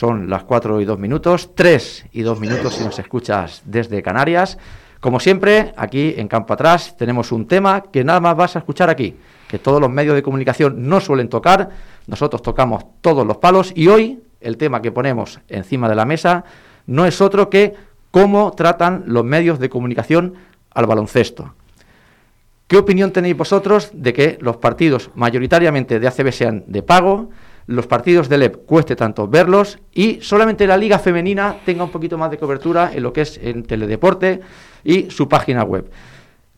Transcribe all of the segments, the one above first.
son las 4 y 2 minutos, 3 y 2 minutos si nos escuchas desde Canarias. Como siempre, aquí en Campo Atrás tenemos un tema que nada más vas a escuchar aquí, que todos los medios de comunicación no suelen tocar, nosotros tocamos todos los palos y hoy el tema que ponemos encima de la mesa no es otro que cómo tratan los medios de comunicación al baloncesto. ¿Qué opinión tenéis vosotros de que los partidos mayoritariamente de ACB sean de pago, los partidos del EP cueste tanto verlos y solamente la liga femenina tenga un poquito más de cobertura en lo que es en teledeporte y su página web?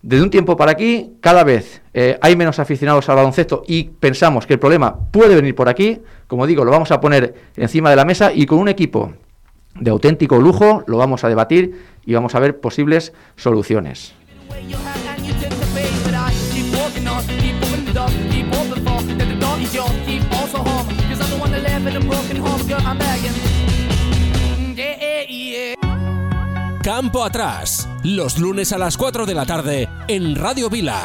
Desde un tiempo para aquí, cada vez eh, hay menos aficionados al baloncesto y pensamos que el problema puede venir por aquí. Como digo, lo vamos a poner encima de la mesa y con un equipo de auténtico lujo lo vamos a debatir y vamos a ver posibles soluciones. Campo atrás, los lunes a las 4 de la tarde en Radio Vila.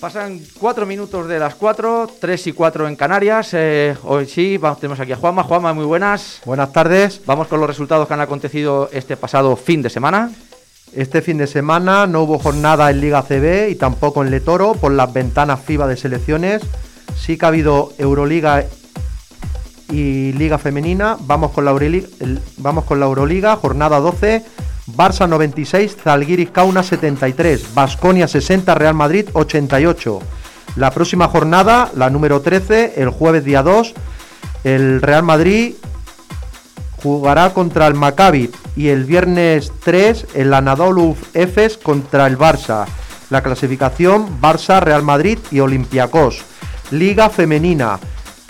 Pasan cuatro minutos de las cuatro, tres y cuatro en Canarias. Eh, hoy sí, tenemos aquí a Juanma. Juanma, muy buenas. Buenas tardes. Vamos con los resultados que han acontecido este pasado fin de semana. Este fin de semana no hubo jornada en Liga CB y tampoco en Letoro por las ventanas FIBA de selecciones. Sí que ha habido Euroliga y Liga Femenina. Vamos con la, Euroliga, vamos Euroliga, jornada 12. Barça 96, Zalgiris Kauna 73, Basconia 60, Real Madrid 88. La próxima jornada, la número 13, el jueves día 2, el Real Madrid jugará contra el Maccabi y el viernes 3 el Anadolu Efes contra el Barça. La clasificación Barça, Real Madrid y Olympiacos. Liga Femenina.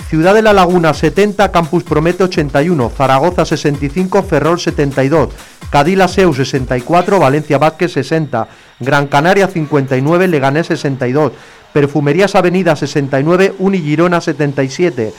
Ciudad de la Laguna 70, Campus Promete 81, Zaragoza 65, Ferrol 72, Cadila Seu 64, Valencia Vázquez 60, Gran Canaria 59, Leganés 62, Perfumerías Avenida 69, Unigirona 77,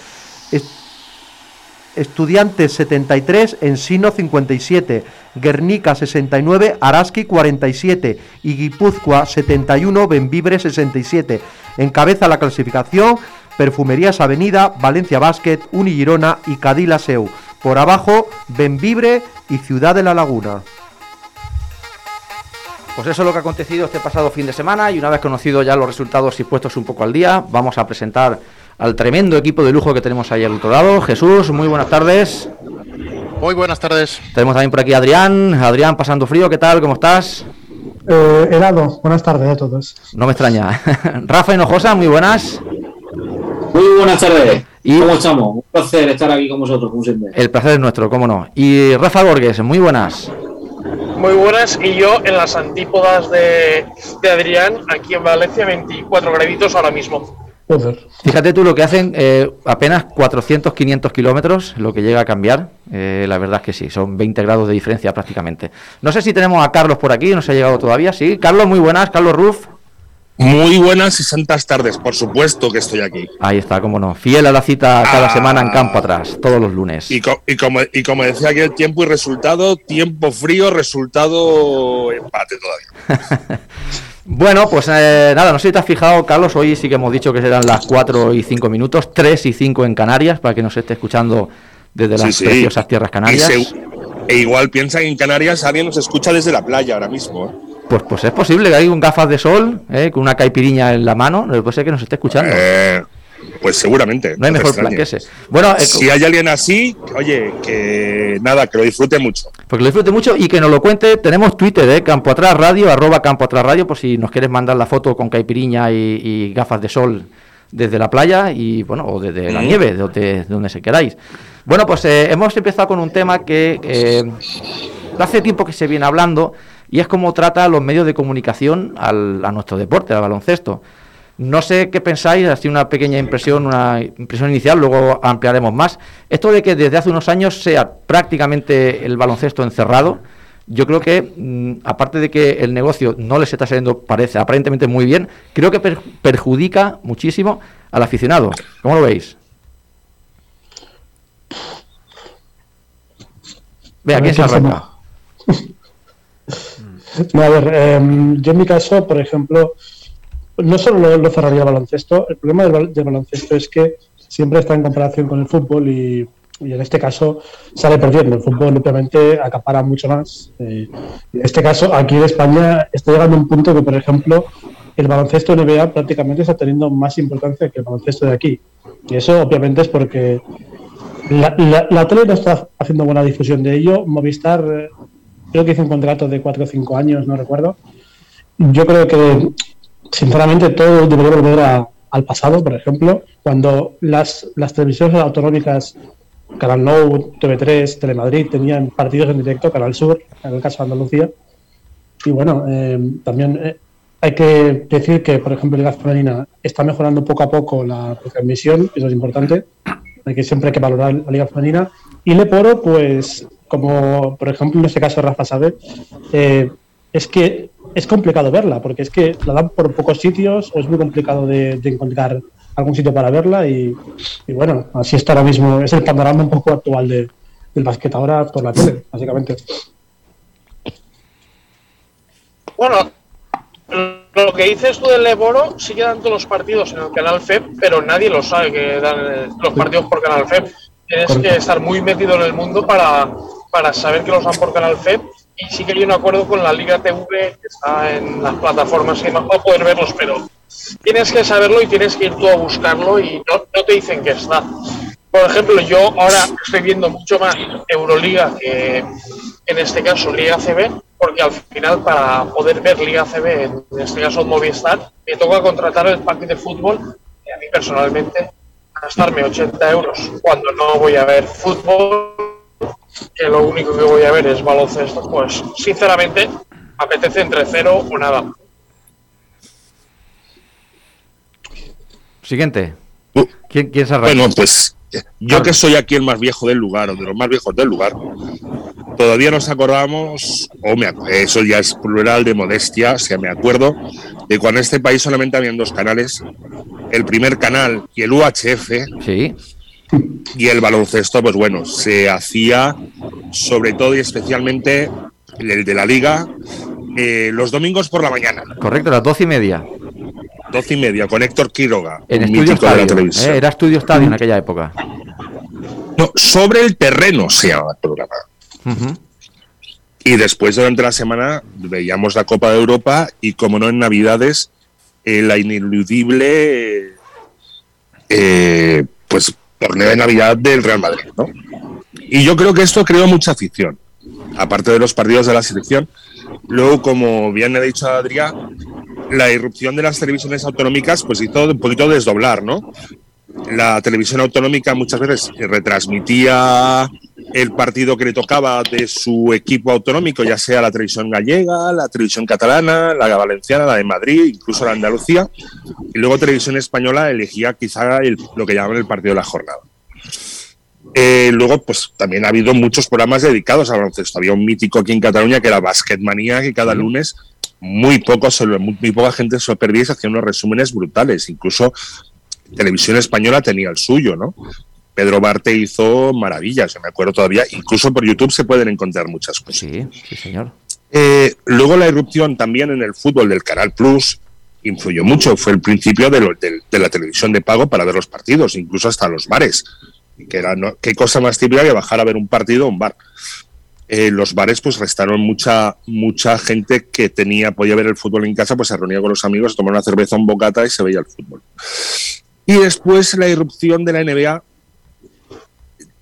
Estudiantes 73, Ensino 57, Guernica 69, Araski 47 y Guipúzcoa 71, Benvibre 67. Encabeza la clasificación Perfumerías Avenida, Valencia Basket, Unigirona y Cadila Seu. Por abajo, Benvibre y Ciudad de la Laguna. Pues eso es lo que ha acontecido este pasado fin de semana y una vez conocido ya los resultados y puestos un poco al día, vamos a presentar al tremendo equipo de lujo que tenemos ahí al otro lado. Jesús, muy buenas tardes. Muy buenas tardes. Tenemos también por aquí a Adrián. Adrián, pasando frío, ¿qué tal? ¿Cómo estás? Eh, helado, buenas tardes a todos. No me extraña. Rafa Hinojosa, muy buenas. Muy buenas tardes. ¿Y ¿Cómo estamos? Un placer estar aquí con vosotros, como siempre. El placer es nuestro, cómo no. Y Rafa Borges, muy buenas. Muy buenas, y yo en las antípodas de, de Adrián, aquí en Valencia, 24 graditos ahora mismo. Fíjate tú lo que hacen eh, apenas 400, 500 kilómetros, lo que llega a cambiar. Eh, la verdad es que sí, son 20 grados de diferencia prácticamente. No sé si tenemos a Carlos por aquí, no se ha llegado todavía. Sí, Carlos, muy buenas. Carlos Ruf. Muy buenas y santas tardes, por supuesto que estoy aquí. Ahí está, cómo no. Fiel a la cita cada ah. semana en campo atrás, todos los lunes. Y, como, y como decía aquí el tiempo y resultado, tiempo frío, resultado empate todavía. Bueno, pues eh, nada, no sé si te has fijado, Carlos, hoy sí que hemos dicho que serán las 4 y 5 minutos, 3 y 5 en Canarias, para que nos esté escuchando desde las preciosas tierras canarias. e igual piensa que en Canarias alguien nos escucha desde la playa ahora mismo. ¿eh? Pues, pues es posible que hay un gafas de sol, ¿eh? con una caipiriña en la mano, puede ser que nos esté escuchando. Eh, pues seguramente. No hay mejor plan que ese. Bueno, eh, si hay alguien así, oye, que nada, que lo disfrute mucho. Porque lo disfrute mucho y que nos lo cuente. Tenemos Twitter, ¿eh? Campo Atrás Radio, arroba Campo Atrás Radio, por si nos quieres mandar la foto con caipiriña y, gafas de sol desde la playa y, bueno, o desde la nieve, de donde, donde se queráis. Bueno, pues eh, hemos empezado con un tema que eh, hace tiempo que se viene hablando y es cómo trata los medios de comunicación al, a nuestro deporte, al baloncesto. No sé qué pensáis, así una pequeña impresión, una impresión inicial, luego ampliaremos más. Esto de que desde hace unos años sea prácticamente el baloncesto encerrado, yo creo que, mm, aparte de que el negocio no les está saliendo, parece aparentemente muy bien, creo que perjudica muchísimo al aficionado. ¿Cómo lo veis? Vea, ¿quién se arranca? a ver, em, yo en mi caso, por ejemplo, no solo lo, cerraría el baloncesto, el problema del, baloncesto es que siempre está en comparación con el fútbol y, en este caso sale perdiendo. El fútbol obviamente acapara mucho más. Eh, en este caso, aquí en España está llegando un punto que, por ejemplo, el baloncesto NBA prácticamente está teniendo más importancia que el baloncesto de aquí. Y eso obviamente es porque la, tele no está haciendo buena difusión de ello. Movistar, eh, creo que hizo un contrato de 4 o 5 años, no recuerdo. Yo creo que, sinceramente, todo debería volver al pasado, por ejemplo, cuando las, las televisiones autonómicas, Canal Nou, TV3, Telemadrid, tenían partidos en directo, Canal Sur, en el caso de Andalucía. Y bueno, eh, también eh, hay que decir que, por ejemplo, Liga Femenina está mejorando poco a poco la transmisión, eso es importante que siempre hay que valorar la liga femenina. Y Leporo, pues, como por ejemplo en este caso Rafa sabe, eh, es que es complicado verla, porque es que la dan por pocos sitios o es muy complicado de, encontrar algún sitio para verla y, bueno, así está ahora mismo, es el panorama un poco actual de, del basquet ahora por la tele, básicamente. Bueno, lo que dices tú del Leboro, sí que dan todos los partidos en el canal FEP, pero nadie lo sabe que dan eh, los partidos por canal FEP. Tienes que estar muy metido en el mundo para, para saber que los dan por canal FEP. Y sí que hay un acuerdo con la Liga TV que está en las plataformas y no poder verlos, pero tienes que saberlo y tienes que ir tú a buscarlo y no, no te dicen que está. Por ejemplo, yo ahora estoy viendo mucho más Euroliga que en este caso Liga CB porque al final para poder ver Liga CB, en este caso Movistar, me toca contratar el paquete de fútbol y a mí personalmente gastarme 80 euros cuando no voy a ver fútbol, que lo único que voy a ver es baloncesto, pues sinceramente apetece entre cero o nada. Siguiente. Uh. ¿Quién, quién se Bueno, pues yo que soy aquí el más viejo del lugar, o de los más viejos del lugar, todavía nos acordamos, o me, eso ya es plural de modestia, o sea, me acuerdo de cuando en este país solamente habían dos canales, el primer canal y el UHF. Sí. Y el baloncesto, pues bueno, se hacía sobre todo y especialmente el de la liga eh, los domingos por la mañana. Correcto, las doce y media. Doce y media, con Héctor Quiroga. En Estudio Estadio. Eh, era Estudio Estadio en aquella época. No, sobre el terreno se llama el programa. Y después durante la semana veíamos la Copa de Europa y como no en Navidades, eh, la ineludible eh, pues torneo de Navidad del Real Madrid. ¿no? Y yo creo que esto creó mucha afición, aparte de los partidos de la selección. Luego, como bien ha dicho Adrián, la irrupción de las televisiones autonómicas pues hizo un poquito desdoblar, ¿no? La televisión autonómica muchas veces retransmitía el partido que le tocaba de su equipo autonómico, ya sea la televisión gallega, la televisión catalana, la valenciana, la de Madrid, incluso la Andalucía, y luego televisión española elegía quizá lo que llaman el partido de la jornada. Eh, luego, pues también ha habido muchos programas dedicados al baloncesto. Había un mítico aquí en Cataluña que era Basket Manía, que cada lunes muy, poco, muy, muy poca gente se lo perdía y se hacían unos resúmenes brutales. Incluso Televisión Española tenía el suyo, ¿no? Pedro Barte hizo maravillas, yo me acuerdo todavía. Incluso por YouTube se pueden encontrar muchas cosas. Sí, sí, señor. Eh, luego la irrupción también en el fútbol del Canal Plus influyó mucho. Fue el principio de, la televisión de pago para ver los partidos, incluso hasta los bares. Que era, ¿Qué cosa más típica que bajar a ver un partido a un bar? Eh, los bares pues restaron mucha mucha gente que tenía podía ver el fútbol en casa pues se reunía con los amigos tomaba una cerveza un bocata y se veía el fútbol y después la irrupción de la NBA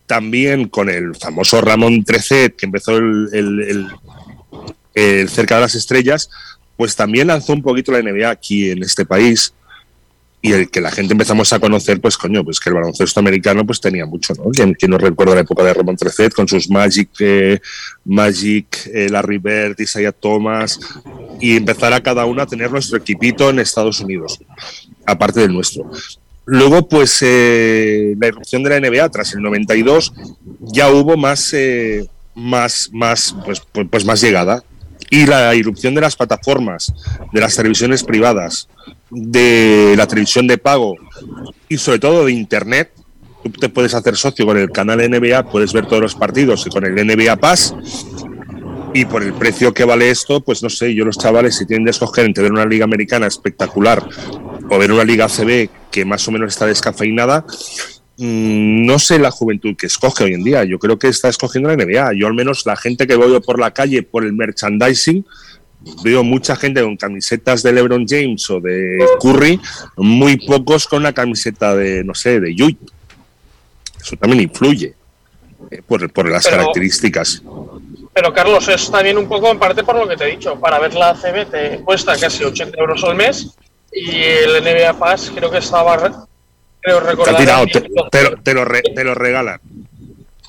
también con el famoso Ramón Trecet, que empezó el, cerca de las estrellas, pues también lanzó un poquito la NBA aquí en este país y el que la gente empezamos a conocer, pues coño, pues que el baloncesto americano pues tenía mucho, ¿no? Quien, no recuerda la época de Ramón Trecet con sus Magic, eh, Magic, eh, Larry Bird, Isaiah Thomas y empezar a cada uno a tener nuestro equipito en Estados Unidos, aparte del nuestro. Luego, pues eh, la irrupción de la NBA tras el 92 ya hubo más, eh, más, más, pues, pues, pues, más llegada. Y la irrupción de las plataformas, de las televisiones privadas, de la televisión de pago y sobre todo de Internet. Tú te puedes hacer socio con el canal NBA, puedes ver todos los partidos y con el NBA Pass Y por el precio que vale esto, pues no sé, yo los chavales, si tienen de escoger entre ver una liga americana espectacular o ver una liga CB que más o menos está descafeinada, mm, no sé la juventud que escoge hoy en día. Yo creo que está escogiendo la NBA. Yo al menos la gente que veo por la calle por el merchandising, veo mucha gente con camisetas de LeBron James o de Curry, muy pocos con la camiseta de, no sé, de Yui. Eso también influye eh, por, por, las características. Pero Carlos, es también un poco en parte por lo que te he dicho. Para ver la CB te cuesta casi 80 euros al mes y el NBA Pass creo que estaba, creo recordar... Te, te, lo, te lo regalan.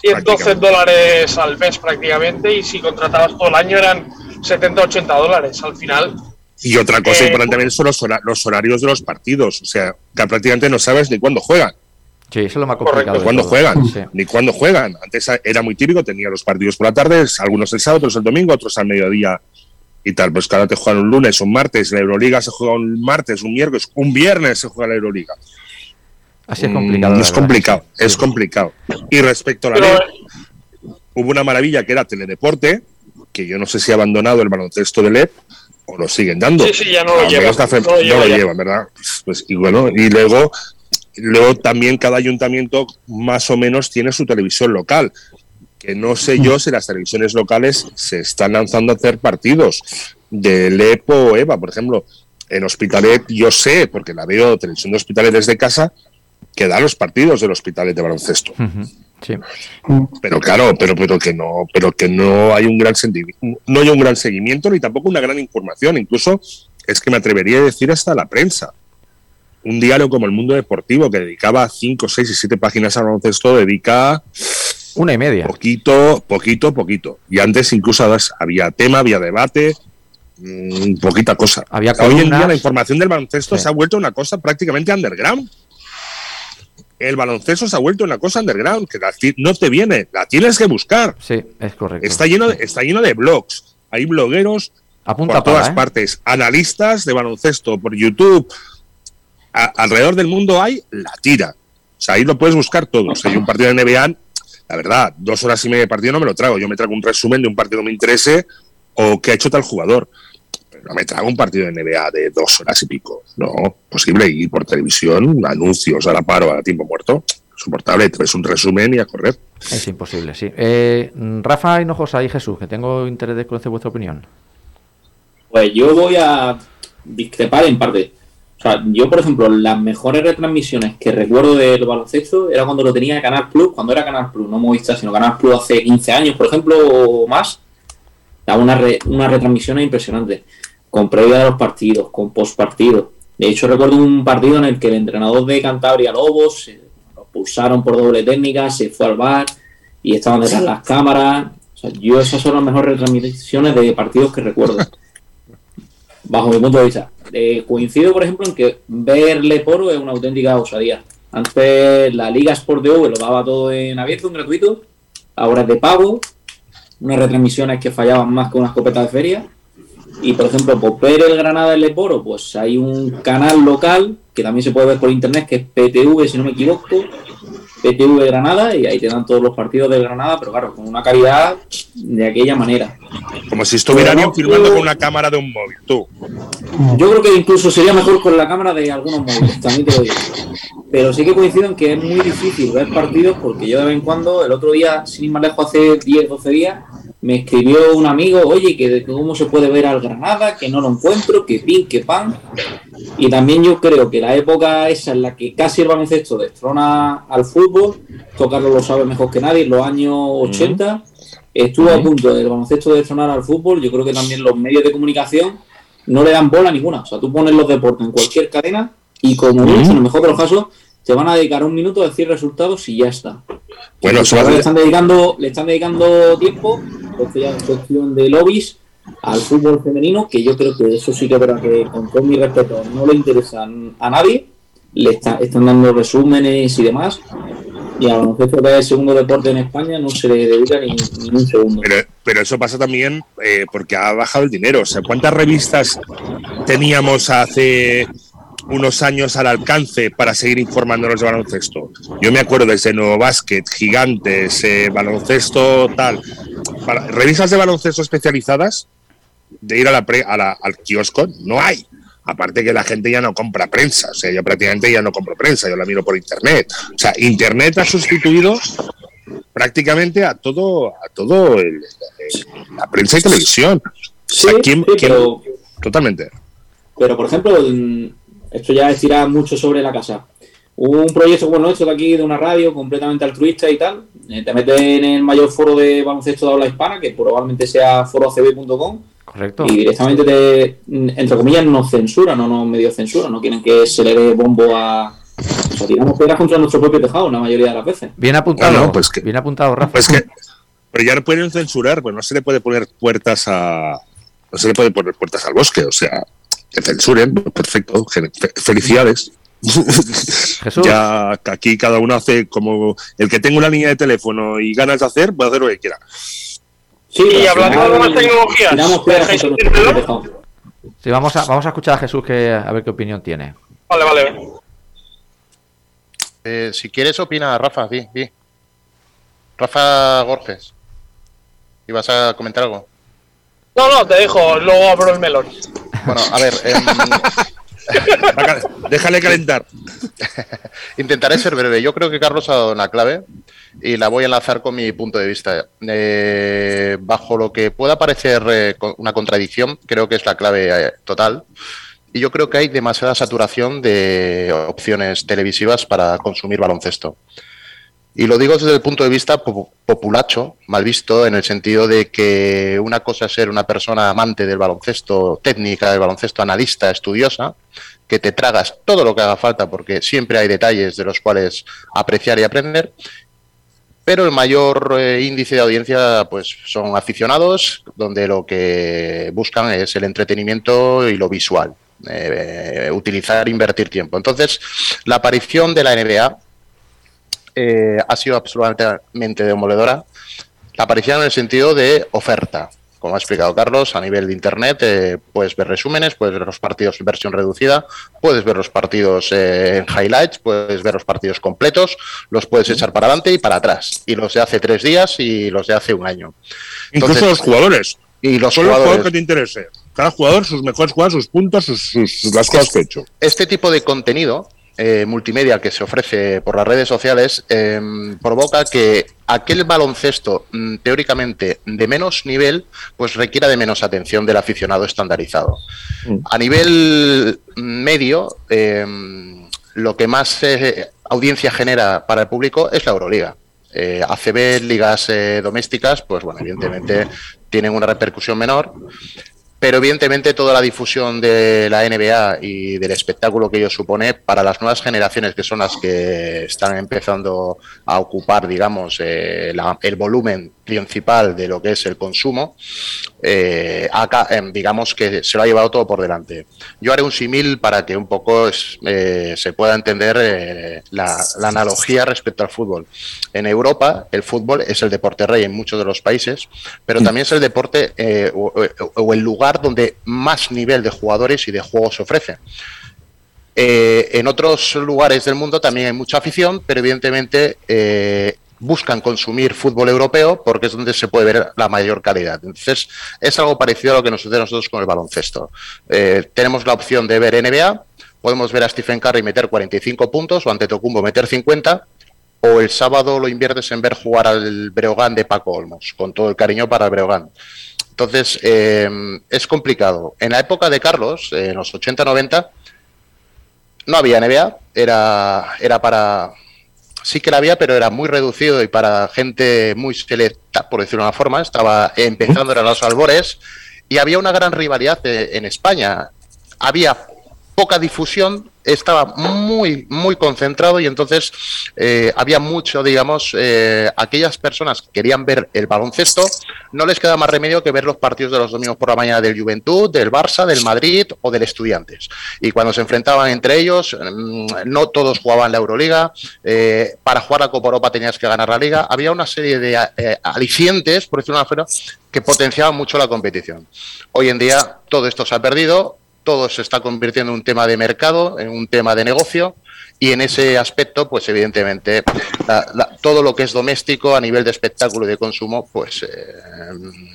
112 dólares al mes prácticamente y si contratabas todo el año eran 70-80 dólares al final. Y otra cosa eh, importante también son los, los horarios de los partidos, o sea, que prácticamente no sabes ni cuándo juegan. Sí, eso es lo más complicado. Ni cuándo juegan, ni cuándo juegan. Antes era muy típico, tenía los partidos por la tarde, algunos el sábado, otros el domingo, otros al mediodía y tal. Pues cada te juegan un lunes, un martes, la Euroliga se juega un martes, un miércoles, un viernes se juega la Euroliga. Así es complicado. Mm, es complicado, es complicado. Y respecto a la ley, hubo una maravilla que era Teledeporte, que yo no sé si ha abandonado el baloncesto de LEP o lo siguen dando. Sí, sí, ya no lo llevan. No, lo, llevan, ¿verdad? Pues, y bueno, y luego Luego también cada ayuntamiento más o menos tiene su televisión local, que no sé yo si las televisiones locales se están lanzando a hacer partidos de EPO o EVA, por ejemplo. En Hospitalet yo sé, porque la veo televisión de Hospitalet desde casa, que da los partidos del Hospitalet de baloncesto. Sí. Pero claro, pero, pero que no, pero que no hay un gran no hay un gran seguimiento ni tampoco una gran información. Incluso es que me atrevería a decir hasta la prensa un diario como El Mundo Deportivo, que dedicaba 5, 6 y 7 páginas al baloncesto, dedica... Una y media. Poquito, poquito, poquito. Y antes incluso había tema, había debate, mmm, poquita cosa. Había Hoy en día la información del baloncesto se ha vuelto una cosa prácticamente underground. El baloncesto se ha vuelto una cosa underground, que no te viene, la tienes que buscar. Sí, es correcto. Está lleno, de, está lleno de blogs. Hay blogueros por todas ¿eh? partes, analistas de baloncesto por YouTube, alrededor del mundo hay la tira. O sea, ahí lo puedes buscar todo. Si hay un partido de NBA, la verdad, dos horas y media de partido no me lo trago. Yo me trago un resumen de un partido que me interese o que ha hecho tal jugador. Pero no me trago un partido de NBA de dos horas y pico. No, posible. Y por televisión, anuncios a la paro, a tiempo muerto. Soportable, es un resumen y a correr. Es imposible, sí. Eh, Rafa Hinojosa y Jesús, que tengo interés de conocer vuestra opinión. Pues yo voy a discrepar en parte. O sea, yo, por ejemplo, las mejores retransmisiones que recuerdo del baloncesto era cuando lo tenía Canal Plus, cuando era Canal Plus, no Movistar, sino Canal Plus hace 15 años, por ejemplo, o más. Una, re, una retransmisión impresionante, con previa de los partidos, con post partido. De hecho, recuerdo un partido en el que el entrenador de Cantabria Lobos se lo pulsaron por doble técnica, se fue al bar y estaban detrás las cámaras. O sea, yo esas son las mejores retransmisiones de partidos que recuerdo. bajo mi punto de vista. Eh, coincido, por ejemplo, en que ver Leporo es una auténtica osadía. Antes la Liga Sport de V lo daba todo en abierto, en gratuito. Ahora es de pago. Unas retransmisiones que fallaban más que una escopeta de feria. Y por ejemplo, por ver el Granada en Leporo, pues hay un canal local que también se puede ver por internet, que es PTV, si no me equivoco, PTV Granada y ahí te dan todos los partidos de Granada, pero claro, con una calidad de aquella manera. Como si estuvieran filmando con una cámara de un móvil, tú. Yo creo que incluso sería mejor con la cámara de algunos móviles, también te lo digo. Pero sí que coincido en que es muy difícil ver partidos porque yo de vez en cuando, el otro día, sin ir más lejos, hace 10, 12 días, me escribió un amigo, oye, que cómo se puede ver al Granada, que no lo encuentro, que pin, que pan. Y también yo creo que la época esa en la que casi el baloncesto destrona al fútbol, tocarlo lo sabe mejor que nadie, en los años 80, estuvo a punto del baloncesto de destronar al fútbol, yo creo que también los medios de comunicación no le dan bola ninguna. O sea, tú pones los deportes en cualquier cadena y como mucho, en el mejor de los casos, te van a dedicar un minuto a decir resultados y ya está. Bueno, le están dedicando, le están dedicando tiempo, porque ya es cuestión de lobbies al fútbol femenino, que yo creo que eso sí que verdad que con todo mi respeto no le interesa a nadie, le están dando resúmenes y demás, y a baloncesto que es el segundo deporte en España no se le dedica ni, un segundo. Pero, eso pasa también eh, porque ha bajado el dinero. O sea, ¿cuántas revistas teníamos hace unos años al alcance para seguir informándonos de baloncesto. Yo me acuerdo desde Nuevo Básquet, Gigantes, eh, baloncesto tal, revistas de baloncesto especializadas, de ir a la, a la, al kiosco, no hay. Aparte que la gente ya no compra prensa, o sea, yo prácticamente ya no compro prensa, yo la miro por internet. O sea, internet ha sustituido prácticamente a todo, a todo la prensa y televisión. Sí, Totalmente. Pero, por ejemplo, esto ya es tirar mucho sobre la casa. Un proyecto bueno hecho de aquí, de una radio completamente altruista y tal. Eh, te metes en el mayor foro de baloncesto de habla hispana, que probabblamente sea forocb.com Correcto. Y directamente te, entre comillas, nos censuran, no nos medio censura, no quieren que se le dé bombo a. O sea, tiramos piedras contra nuestro propio tejado la mayoría de las veces. Bien apuntado, pues que, bien apuntado, Rafa. Pues que, pero ya no pueden censurar, pues no se le puede poner puertas a. No se le puede poner puertas al bosque, o sea, que censuren, perfecto, felicidades. Jesús. ya aquí cada uno hace como el que tenga una línea de teléfono y ganas de hacer, puede hacer lo que quiera. Sí, y hablando de nuevas tecnologías, Sí, vamos a, vamos a escuchar a Jesús que a ver qué opinión tiene. Vale, vale. Eh, si quieres, opina Rafa, sí, sí. Rafa Gorges. ¿Y vas a comentar algo? No, no, te dejo, luego abro el melón. Bueno, a ver. Em, Déjale calentar. Intentaré ser breve. Yo creo que Carlos ha dado una clave y la voy a enlazar con mi punto de vista. Eh, bajo lo que pueda parecer eh, una contradicción, creo que es la clave eh, total. Y yo creo que hay demasiada saturación de opciones televisivas para consumir baloncesto. Y lo digo desde el punto de vista populacho, mal visto, en el sentido de que una cosa es ser una persona amante del baloncesto, técnica del baloncesto, analista, estudiosa, que te tragas todo lo que haga falta porque siempre hay detalles de los cuales apreciar y aprender, pero el mayor eh, índice de audiencia pues son aficionados donde lo que buscan es el entretenimiento y lo visual eh, utilizar invertir tiempo. Entonces la aparición de la NBA eh, ha sido absolutamente demoledora. La aparición en el sentido de oferta. Como ha explicado Carlos, a nivel de Internet eh, puedes ver resúmenes, puedes ver los partidos en versión reducida, puedes ver los partidos eh, en highlights, puedes ver los partidos completos, los puedes echar para adelante y para atrás. Y los de hace tres días y los de hace un año. Incluso los jugadores. Y los jugadores. que te interese. Cada jugador, sus mejores jugadas, sus puntos, sus, las cosas que ha hecho. Este tipo de contenido eh, multimedia que se ofrece por las redes sociales eh, provoca que aquel baloncesto mm, teóricamente de menos nivel pues requiera de menos atención del aficionado estandarizado. Mm. A nivel medio, eh, lo que más audiencia genera para el público es la Euroliga. ACB, ligas domésticas, pues bueno, evidentemente tienen una repercusión menor, pero evidentemente toda la difusión de la NBA y del espectáculo que ello supone para las nuevas generaciones que son las que están empezando a ocupar, digamos, eh, el volumen principal de lo que es el consumo, eh, acá, em, digamos que se lo ha llevado todo por delante. Yo haré un símil para que un poco eh, se pueda entender la, analogía respecto al fútbol. En Europa, el fútbol es el deporte rey en muchos de los países, pero también es el deporte o el lugar donde más nivel de jugadores y de juegos ofrece. Eh, en otros lugares del mundo también hay mucha afición, pero evidentemente eh, buscan consumir fútbol europeo porque es donde se puede ver la mayor calidad. Entonces, es algo parecido a lo que nos sucede a nosotros con el baloncesto. Eh, tenemos la opción de ver NBA, podemos ver a Stephen Curry meter 45 puntos o ante Tocumbo meter 50, o el sábado lo inviertes en ver jugar al Breogán de Paco Olmos, con todo el cariño para el Breogán. Entonces, eh, es complicado. En la época de Carlos, en los 80-90, no había NBA, era, era para... Sí que la había, pero era muy reducido y para gente muy selecta, por decirlo de una forma. Estaba empezando, eran los albores, y había una gran rivalidad eh, en España. Había poca difusión, estaba muy, muy concentrado y entonces eh, había mucho, digamos, eh, aquellas personas que querían ver el baloncesto, no les queda más remedio que ver los partidos de los domingos por la mañana del Juventud, del Barça, del Madrid o del Estudiantes. Y cuando se enfrentaban entre ellos, mm, no todos jugaban la Euroliga, eh, para jugar a Copa Europa tenías que ganar la Liga, había una serie de alicientes, por decirlo de una forma, que potenciaban mucho la competición. Hoy en día todo esto se ha perdido, todo se está convirtiendo en un tema de mercado, en un tema de negocio, y en ese aspecto, pues evidentemente, todo lo que es doméstico a nivel de espectáculo y de consumo, pues eh,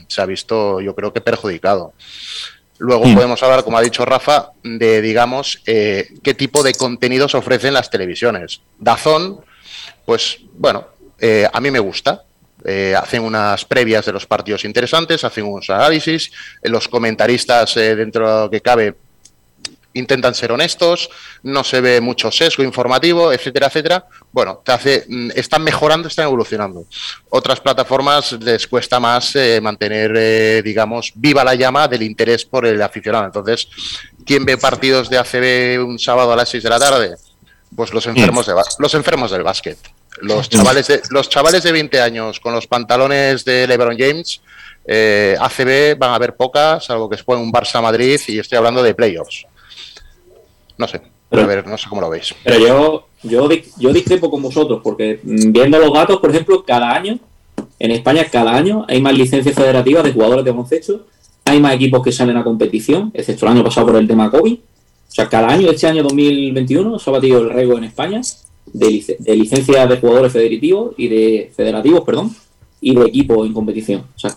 se ha visto, yo creo que perjudicado. Luego mm. podemos hablar, como ha dicho Rafa, de, digamos, eh, qué tipo de contenidos ofrecen las televisiones. Dazón, pues bueno, eh, a mí me gusta. Hacen unas previas de los partidos interesantes, hacen unos análisis, los comentaristas dentro de lo que cabe intentan ser honestos, no se ve mucho sesgo informativo, etcétera, etcétera. Bueno, te hace, mm, están mejorando, están evolucionando. Otras plataformas les cuesta más eh, mantener, eh, digamos, viva la llama del interés por el aficionado. Entonces, ¿quién ve partidos de ACB un sábado a las 6 de la tarde? Pues los enfermos, de, los enfermos del básquet. Los chavales, de, los chavales de 20 años con los pantalones de LeBron James, eh, ACB van a ver pocas, salvo que es un Barça Madrid y estoy hablando de playoffs. No sé, pero, a ver, no sé cómo lo veis. Pero yo, yo, yo discrepo con vosotros, porque viendo los datos, por ejemplo, cada año, en España, cada año hay más licencias federativas de jugadores de baloncesto, hay más equipos que salen a competición, excepto el año pasado por el tema COVID. O sea, cada año, este año 2021, se ha batido el récord en España de, de licencias de jugadores federativos y de federativos, perdón, y de equipos en competición. O sea,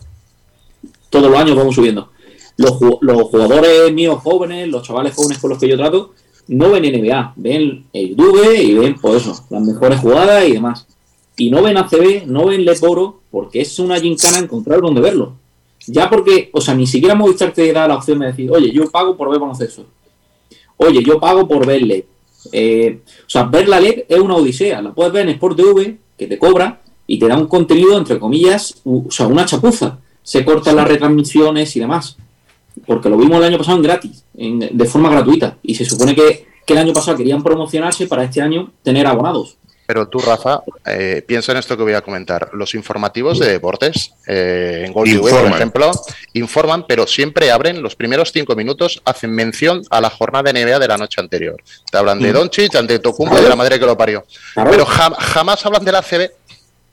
todos los años vamos subiendo. Los, los jugadores míos jóvenes, los chavales jóvenes con los que yo trato, no ven NBA, ven el YouTube y ven, pues eso, las mejores jugadas y demás. Y no ven ACB, no ven Leporo, porque es una gincana encontrar donde verlo. Ya porque, o sea, ni siquiera Movistar te da la opción de decir, oye, yo pago por ver baloncesto. Oye, yo pago por ver LED. Eh, o sea, ver la LED es una odisea. La puedes ver en Sport TV, que te cobra, y te da un contenido, entre comillas, o sea, una chapuza. Se cortan las retransmisiones y demás porque lo vimos el año pasado en gratis, de forma gratuita. Y se supone que, el año pasado querían promocionarse para este año tener abonados. Pero tú, Rafa, eh, piensa en esto que voy a comentar. Los informativos de deportes, eh, en Gol TV, por ejemplo, informan, pero siempre abren los primeros cinco minutos, hacen mención a la jornada de NBA de la noche anterior. Te hablan de mm. Doncic, de Tocumbo y de la madre que lo parió. Pero jamás hablan de la CB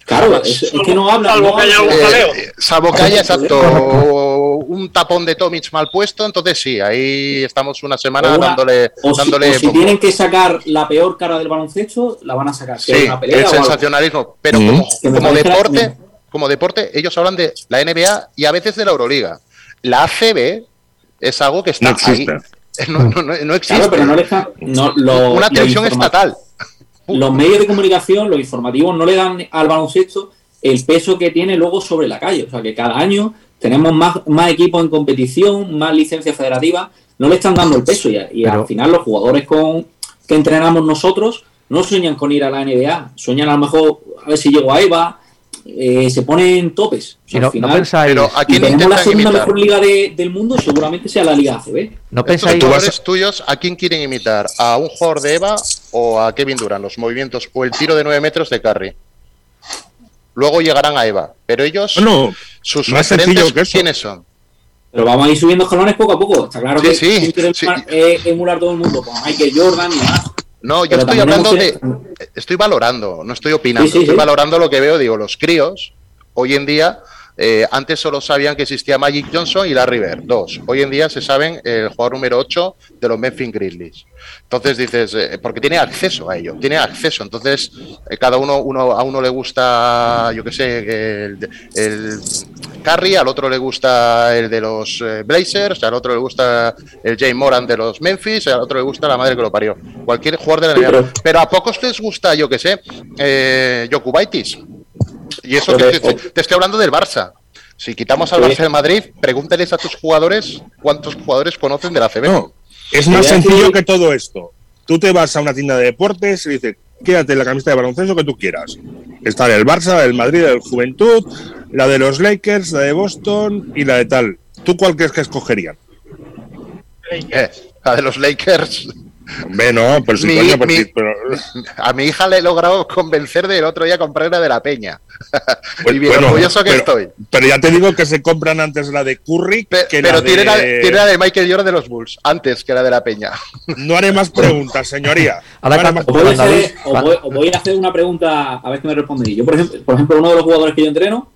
Claro, es, que no habla. Salvo que haya un jaleo. Eh, salvo que haya, exacto, un tapón de Tomic mal puesto, entonces sí, ahí estamos una semana dándole. O si, tienen que sacar la peor cara del baloncesto, la van a sacar. Sí, el sensacionalismo. Pero como, deporte, como deporte, ellos hablan de la NBA y a veces de la Euroliga. La ACB es algo que está no existe. No, no, existe. pero no deja, una televisión estatal los medios de comunicación, los informativos, no le dan al baloncesto el peso que tiene luego sobre la calle. O sea, que cada año tenemos más, más equipos en competición, más licencias federativas, no le están dando el peso. Y, al final los jugadores con que entrenamos nosotros no sueñan con ir a la NBA, sueñan a lo mejor a ver si llego a EVA, eh, se ponen topes. al final, pero aquí tenemos la segunda mejor liga del mundo, seguramente sea la Liga ACB. ¿No pensáis jugadores tuyos a quién quieren imitar? ¿A un jugador de EVA o a Kevin Durant? Los movimientos o el tiro de 9 metros de Curry. Luego llegarán a EVA, pero ellos, no, sus referentes, ¿quiénes son? Pero vamos a ir subiendo escalones poco a poco. Está claro que sí, sí. emular todo el mundo con Michael Jordan y más. No, yo estoy hablando de. Estoy valorando, no estoy opinando. estoy valorando lo que veo. Digo, los críos, hoy en día, eh, antes solo sabían que existía Magic Johnson y Larry Bird, dos. Hoy en día se saben el jugador número 8 de los Memphis Grizzlies. Entonces dices, eh, porque tiene acceso a ello, tiene acceso. Entonces, eh, cada uno, uno, a uno le gusta, yo qué sé, el, el Curry, al otro le gusta el de los Blazers, al otro le gusta el Jay Moran de los Memphis, al otro le gusta la madre que lo parió. Cualquier jugador de la NBA. Pero a pocos les gusta, yo qué sé, eh, Jokubaitis. Y eso te, estoy hablando del Barça. Si quitamos al Barça de Madrid, pregúnteles a tus jugadores cuántos jugadores conocen de la CB. No, es más sencillo que todo esto. Tú te vas a una tienda de deportes y dices, quédate la camiseta de baloncesto que tú quieras. Está el Barça, el Madrid, el Juventud, la de los Lakers, la de Boston y la de tal. ¿Tú cuál crees que escogerían? Eh, la de los Lakers. Bueno, pero si A mi hija le he logrado convencer del otro día comprar una de la Peña. y bien orgulloso que estoy. Pero ya te digo que se compran antes la de Curry que la tiene, La, tiene la de Michael Jordan de los Bulls, antes que la de la Peña. No haré más preguntas, señoría. os, voy a hacer una pregunta a ver qué me respondéis. Yo, por ejemplo, por ejemplo, uno de los jugadores que yo entreno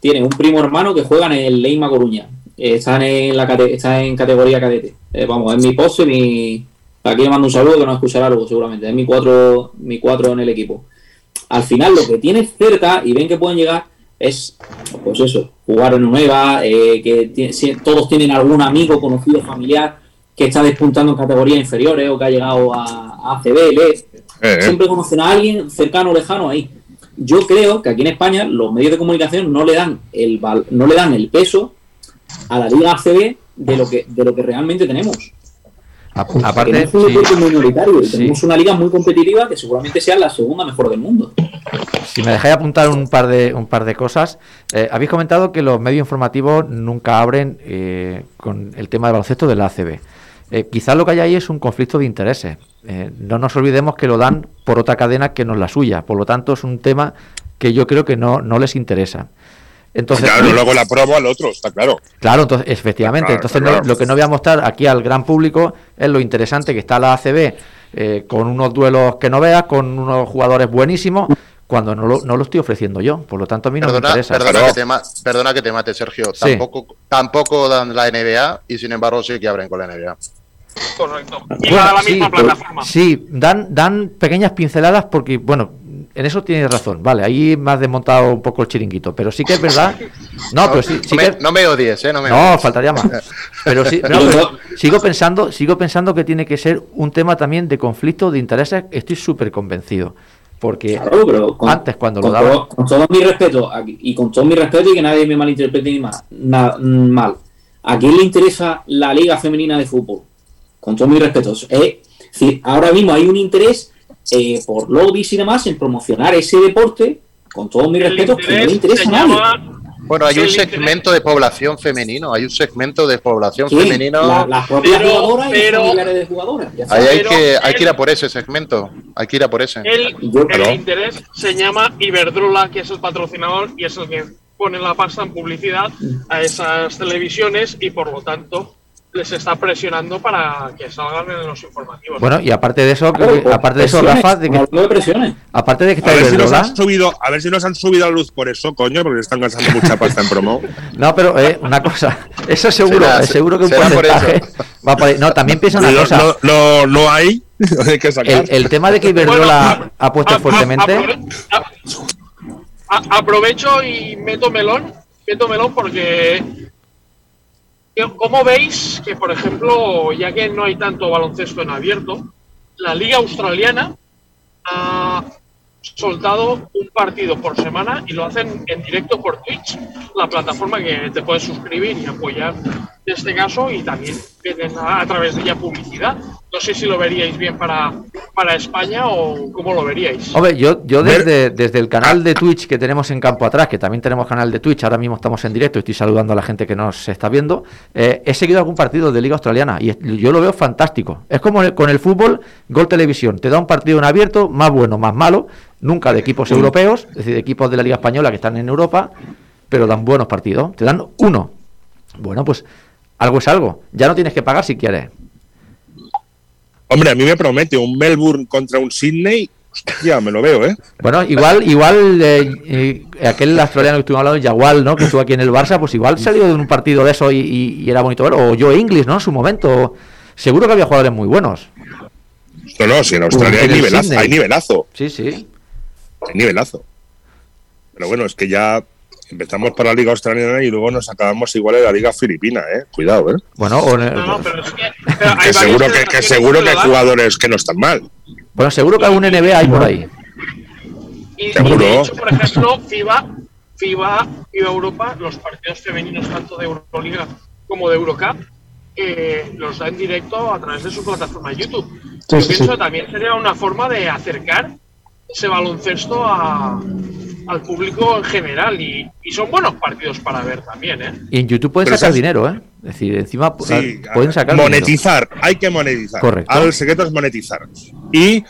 tiene un primo hermano que juega en el Leima Coruña. eh, están en la están en categoría cadete. Eh, vamos, es mi pose, mi. Aquí le mando un saludo que nos escuchará luego, seguramente. Es mi cuatro, mi cuatro en el equipo. Al final, lo que tiene cerca y ven que pueden llegar es, pues eso, jugar en nueva, eh, que todos tienen algún amigo, conocido, familiar que está despuntando en categorías inferiores o que ha llegado a, ACB, eh, siempre conocen a alguien cercano o lejano ahí. Yo creo que aquí en España los medios de comunicación no le dan el no le dan el peso a la Liga ACB de lo que de lo que realmente tenemos. Aparte, es un minoritario. Tenemos una liga muy competitiva que seguramente sea la segunda mejor del mundo. Si me dejáis apuntar un par de un par de cosas, eh, habéis comentado que los medios informativos nunca abren eh, con el tema del baloncesto de la ACB. Eh, quizás lo que hay ahí es un conflicto de intereses. Eh, no nos olvidemos que lo dan por otra cadena que no es la suya. Por lo tanto, es un tema que yo creo que no, no les interesa. Entonces, claro, luego la promo al otro, está claro. Claro, entonces, efectivamente. entonces, lo que no voy a mostrar aquí al gran público es lo interesante que está la ACB eh, con unos duelos que no veas, con unos jugadores buenísimos, cuando no lo, no lo estoy ofreciendo yo. Por lo tanto, a mí no me interesa. Perdona que, te perdona que te mate, Sergio. Tampoco, tampoco dan la NBA y sin embargo sí que abren con la NBA. Correcto. Y la misma plataforma. Sí, dan, dan pequeñas pinceladas porque, bueno, en eso tienes razón. Vale, ahí me has desmontado un poco el chiringuito. Pero sí que es verdad. No, pero sí, no, me, no odies, ¿eh? No, me no faltaría más. Pero sí, sigo pensando, sigo pensando que tiene que ser un tema también de conflicto de intereses. Estoy súper convencido. Porque antes cuando lo daba. con todo mi respeto, y con todo mi respeto y que nadie me malinterprete ni más, mal. ¿A quién le interesa la Liga Femenina de Fútbol? con todos mis respetos. Eh, ahora mismo hay un interés eh, por lobbies y demás en promocionar ese deporte, con todos mis respetos, que no le interesa a nadie. Bueno, hay un segmento de población femenino, hay un segmento de población femenino. La, las propias jugadoras y de jugadoras. hay, que, hay que ir a por ese segmento, hay que ir a por ese. El, interés se llama Iberdrola, que es el patrocinador y es el que pone la pasta en publicidad a esas televisiones y por lo tanto les está presionando para que salgan en los informativos. Bueno, y aparte de eso, aparte de eso, Rafa, de que, aparte de que está a ver, si nos han subido, a ver si nos han subido la luz por eso, coño, porque están gastando mucha pasta en promo. no, pero eh, una cosa, eso seguro, seguro que un porcentaje va por ahí. No, también piensa una cosa. No, no, hay. hay que el, el, tema de que Iberdrola ha puesto fuertemente. aprovecho y meto melón, meto melón porque ¿Cómo veis que, por ejemplo, ya que no hay tanto baloncesto en abierto, la Liga Australiana ha soltado un partido por semana y lo hacen en directo por Twitch, la plataforma que te puedes suscribir y apoyar en este caso y también vienen a, través de ella publicidad. No sé si lo veríais bien para, para España o cómo lo veríais. Hombre, yo, yo desde, desde el canal de Twitch que tenemos en Campo Atrás, que también tenemos canal de Twitch, ahora mismo estamos en directo, estoy saludando a la gente que nos está viendo, eh, he seguido algún partido de Liga Australiana y yo lo veo fantástico. Es como con el fútbol, Gol Televisión, te da un partido en abierto, más bueno, más malo, nunca de equipos europeos, es decir, de equipos de la Liga Española que están en Europa, pero dan buenos partidos, te dan uno. Bueno, pues algo es algo, ya no tienes que pagar si quieres. Hombre, a mí me promete un Melbourne contra un Sydney. Ya me lo veo, ¿eh? Bueno, igual, igual eh, eh, aquel australiano que estuvimos hablando, Yagual, ¿no? Que estuvo aquí en el Barça, pues igual salió de un partido de eso y, era bonito ver. O Joe Inglis, ¿no? En su momento. Seguro que había jugadores muy buenos. No, no, si en Australia hay nivelazo, hay nivelazo. Sí, sí. Hay nivelazo. Pero bueno, es que ya empezamos por la Liga Australiana y luego nos acabamos igual en la Liga Filipina, ¿eh? Cuidado, ¿eh? Bueno, que, seguro que, seguro que hay jugadores que no están mal. Bueno, seguro que algún NBA hay por ahí. Y, ¿Seguro? de hecho, por ejemplo, FIBA, FIBA, FIBA Europa, los partidos femeninos tanto de Euroliga como de Eurocup, eh, los da en directo a través de su plataforma YouTube. Yo pienso que también sería una forma de acercar ese baloncesto a, al público en general y, son buenos partidos para ver también, ¿eh? Y en YouTube pueden sacar dinero, ¿eh? Es decir, encima pueden sacar monetizar, hay que monetizar. Correcto. Ahora el secreto es monetizar. Y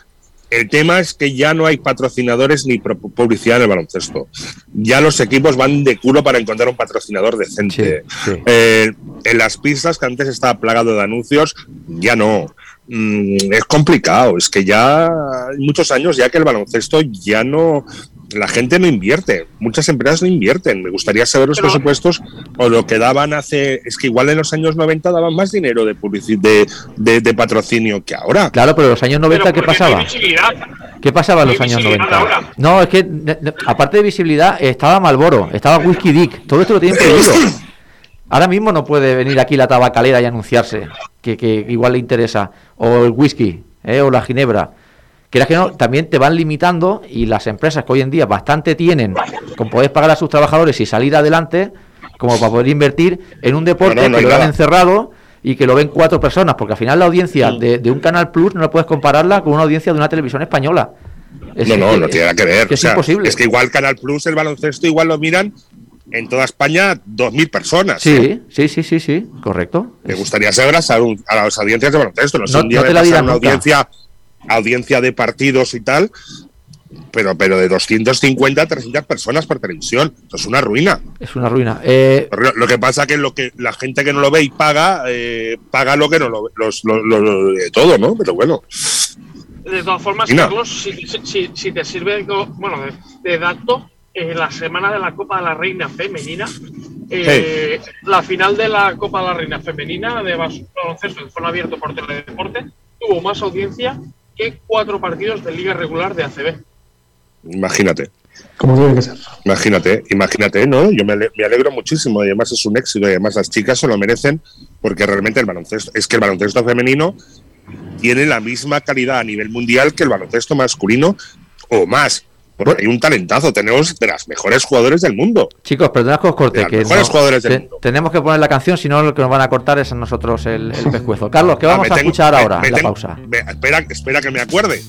el tema es que ya no hay patrocinadores ni publicidad en el baloncesto. Ya los equipos van de culo para encontrar un patrocinador decente. Eh, en las pistas que antes estaba plagado de anuncios, ya no. Mm, es complicado. Es que ya hay muchos años ya que el baloncesto ya no la gente no invierte, muchas empresas no invierten. Me gustaría saber los presupuestos o lo que daban hace. Es que igual en los años 90 daban más dinero de, de, de, patrocinio que ahora. Claro, pero en los años 90, ¿qué pasaba? ¿Qué pasaba en los años 90? No, es que aparte de visibilidad, estaba Malboro, estaba Whisky Dick, todo esto lo tienen prohibido. Ahora mismo no puede venir aquí la tabacalera y anunciarse que, que igual le interesa, o el whisky, ¿eh? o la ginebra que no, también te van limitando y las empresas que hoy en día bastante tienen con poder pagar a sus trabajadores y salir adelante, como para poder invertir en un deporte que lo han encerrado y que lo ven cuatro personas, porque al final la audiencia de, un Canal Plus no puedes compararla con una audiencia de una televisión española. no, no, no tiene nada que ver. Es, imposible. Es que igual Canal Plus, el baloncesto, igual lo miran en toda España 2.000 personas. Sí, sí, sí, sí, sí, correcto. Me gustaría saber a, las audiencias de baloncesto. No, no, no te la una audiencia audiencia de partidos y tal, pero, pero de 250 a 300 personas por televisión. Esto es una ruina. Es una ruina. Eh, lo que pasa que lo que la gente que no lo ve y paga, eh, paga lo que no lo ve, de todo, ¿no? Pero bueno. De todas formas, Carlos, si, te sirve bueno, de, dato, en la semana de la Copa de la Reina Femenina, eh, la final de la Copa de la Reina Femenina de baloncesto en zona abierto por Teledeporte tuvo más audiencia que cuatro partidos de liga regular de ACB. Imagínate. Como tiene que ser. Imagínate, imagínate, ¿no? Yo me, alegro muchísimo y además es un éxito y además las chicas se lo merecen porque realmente el baloncesto, es que el baloncesto femenino tiene la misma calidad a nivel mundial que el baloncesto masculino o más. Porque hay un talentazo, tenemos de las mejores jugadores del mundo. Chicos, perdonad que os corte. Que mejores jugadores del mundo. Tenemos que poner la canción, si no lo que nos van a cortar es a nosotros el, pescuezo. Carlos, ¿qué vamos a escuchar ahora en la pausa? espera, espera que me acuerde.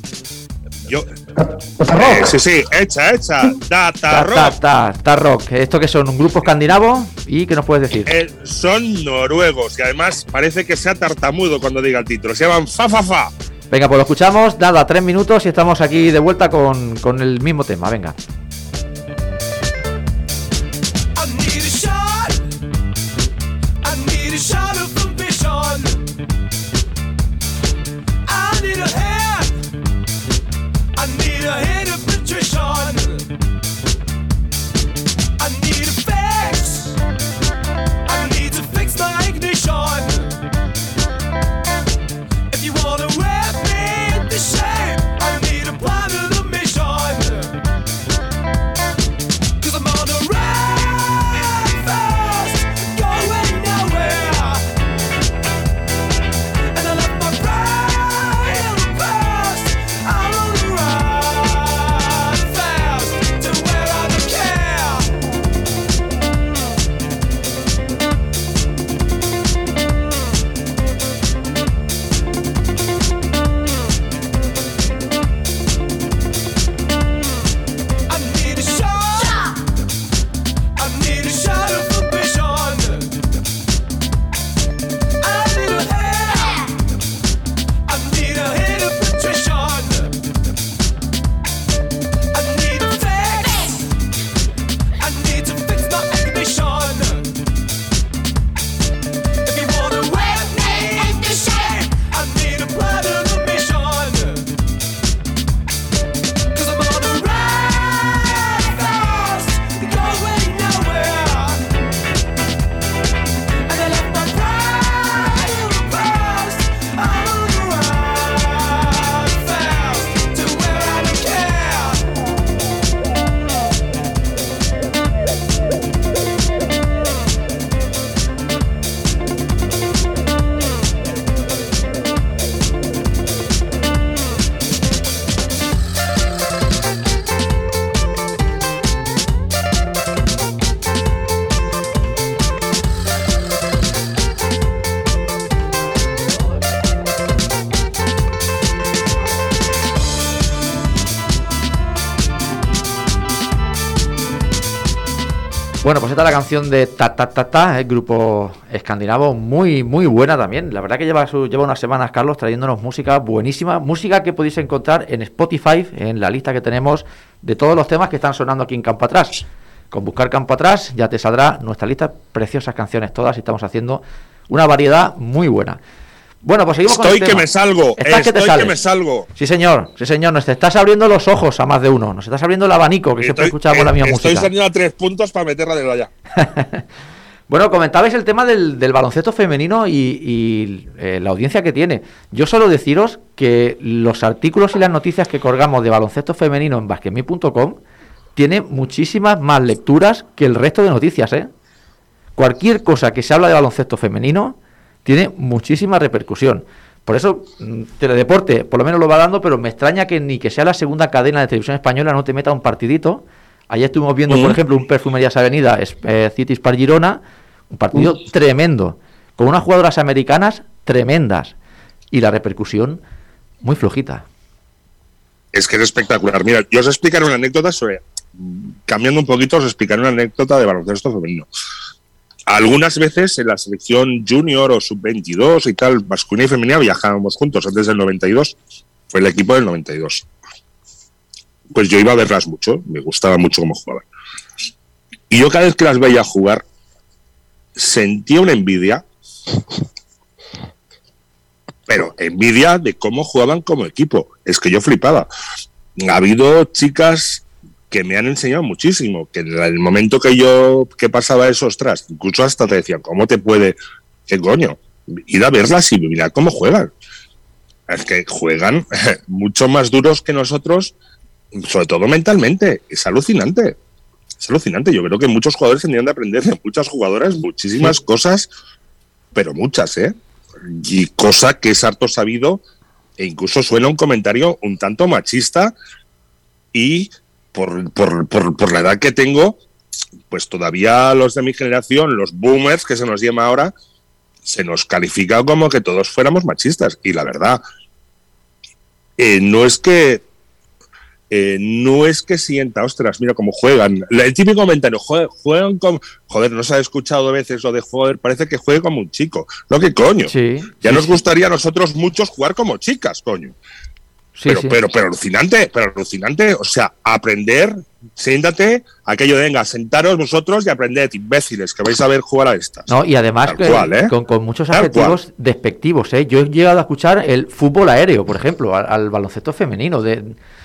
Yo. Eh, sí, sí, hecha, hecha. Data Rock. Data Rock. ¿Esto que son? ¿Un grupo escandinavo? ¿Y qué nos puedes decir? Eh, son noruegos y además parece que sea tartamudo cuando diga el título. Se llaman Fa Fa Fa. Venga, pues lo escuchamos, nada, tres minutos y estamos aquí de vuelta con, con el mismo tema. Venga. Bueno, pues esta es la canción de Ta Ta Ta Ta, el grupo escandinavo, muy muy buena también. La verdad que lleva, lleva unas semanas, Carlos, trayéndonos música buenísima. Música que podéis encontrar en Spotify, en la lista que tenemos de todos los temas que están sonando aquí en Campo Atrás. Con buscar Campo Atrás ya te saldrá nuestra lista, preciosas canciones todas y estamos haciendo una variedad muy buena. Bueno, pues seguimos estoy con que me salgo, Estás que te estoy que sales. me salgo. Sí, señor, sí, señor. Nos estás abriendo los ojos a más de uno. Nos estás abriendo el abanico, que siempre Estoy, escuchamos la eh, misma estoy música. saliendo a tres puntos para meterla de allá. Bueno, comentabais el tema del, del baloncesto femenino y, y, eh, la audiencia que tiene. Yo solo deciros que los artículos y las noticias que colgamos de baloncesto femenino en basquetme.com tiene muchísimas más lecturas que el resto de noticias, ¿eh? Cualquier cosa que se habla de baloncesto femenino tiene muchísima repercusión. Por eso, mm, Teledeporte por lo menos lo va dando, pero me extraña que ni que sea la segunda cadena de televisión española no te meta un partidito. Ayer estuvimos viendo, por ejemplo, un Perfumerías Avenida, eh, Cities par Girona, un partido tremendo, con unas jugadoras americanas tremendas y la repercusión muy flojita. Es que es espectacular. Mira, yo os explicaré una anécdota sobre. Cambiando un poquito, os explicaré una anécdota de baloncesto femenino. Algunas veces en la selección junior o sub-22 y tal, masculina y femenina, viajábamos juntos antes del 92. Fue el equipo del 92. Pues yo iba a verlas mucho, me gustaba mucho cómo jugaban. Y yo cada vez que las veía jugar, sentía una envidia, pero envidia de cómo jugaban como equipo. Es que yo flipaba. Ha habido chicas que me han enseñado muchísimo, que en el momento que yo que pasaba eso, ostras, incluso hasta te decían, ¿cómo te puede? ¿Qué coño? Ir a verlas y mirar cómo juegan. Es que juegan mucho más duros que nosotros, sobre todo mentalmente. Es alucinante. Es alucinante. Yo creo que muchos jugadores tendrían de aprender de muchas jugadoras muchísimas cosas, pero muchas, ¿eh? Y cosa que es harto sabido e incluso suena un comentario un tanto machista y por, por, por, por la edad que tengo, pues todavía los de mi generación, los boomers que se nos llama ahora, se nos califica como que todos fuéramos machistas. Y la verdad, eh, no es que eh, no es que sienta, ostras, mira cómo juegan. El típico comentario, "Jue- juegan como. Joder, no se ha escuchado a veces lo de joder, parece que juegue como un chico. No, que coño. Sí, Ya sí, nos gustaría a nosotros muchos jugar como chicas, coño. Sí, pero, sí. pero, pero alucinante, pero alucinante. O sea, aprender, siéntate, aquello de venga, sentaros vosotros y aprended, imbéciles, que vais a ver jugar a estas. No, y además que- cual, ¿eh? con, con muchos adjetivos despectivos. ¿eh? Yo he llegado a escuchar el fútbol aéreo, por ejemplo, al, al baloncesto femenino. De,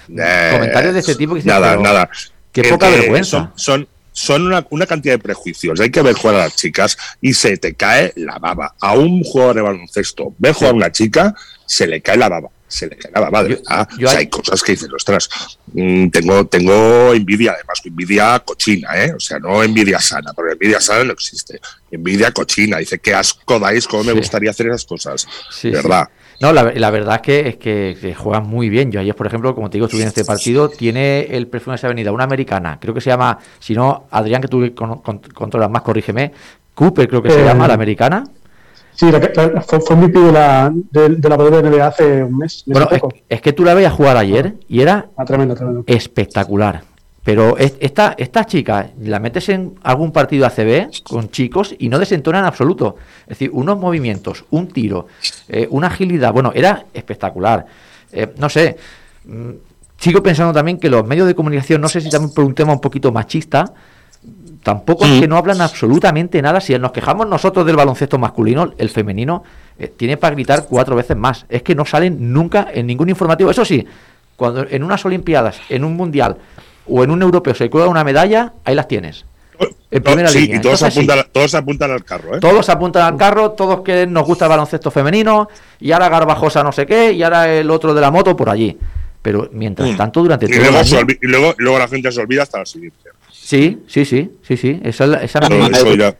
Eh, comentarios de este tipo que dicen, Nada, pero nada. Qué poca vergüenza. Son, son, son una, una cantidad de prejuicios. Hay que ver jugar a las chicas y se te cae la baba. A un jugador de baloncesto, ver jugar a una chica, se le cae la baba. Se le cae la Yo- yo o sea, hay- hay cosas que dices, ostras, mm, tengo, tengo envidia, además, envidia cochina, ¿eh? O sea, no envidia sana, porque envidia sana no existe. Envidia cochina. Dice, qué asco dais, cómo me gustaría hacer esas cosas. Sí, de sí. verdad. No, la, la verdad es que, es que, que juegan muy bien. Yo ayer, por ejemplo, como te digo, estuve en este partido, tiene el perfume de esa avenida, una americana, creo que se llama, si no, Adrián, que tú con- con- controlas más, corrígeme, Cooper creo que se Eh, llama, la americana. Sí, la, la- fue, fue MVP de la, de, de la NBA hace un mes. Bueno, es, que tú la veías jugar ayer y era Ah, tremendo, tremendo. espectacular. Pero es- esta, esta chica la metes en algún partido ACB con chicos y no desentona en absoluto. Es decir, unos movimientos, un tiro, eh, una agilidad. Bueno, era espectacular. Eh, no sé. mm, Sigo pensando también que los medios de comunicación, no sé si también por un tema un poquito machista, tampoco es que no hablan absolutamente nada. Si nos quejamos nosotros del baloncesto masculino, el femenino eh, tiene para gritar cuatro veces más. Es que no salen nunca en ningún informativo. Eso sí, cuando en unas Olimpiadas, en un Mundial o en un europeo se cuelga una medalla, ahí las tienes. En primera sí, línea, y todos eso es así. apuntan, todos apuntan al carro, ¿eh? Todos apuntan al carro, todos que nos gusta el baloncesto femenino, y ahora Garbajosa no sé qué, y ahora el otro de la moto por allí. Pero mientras Mm. tanto, durante Y todo el luego, año- se olvi- y luego, luego la gente se olvida hasta la siguiente. Sí, sí, sí, sí, sí. Esa es la, esa es la Todo misma. eso ya-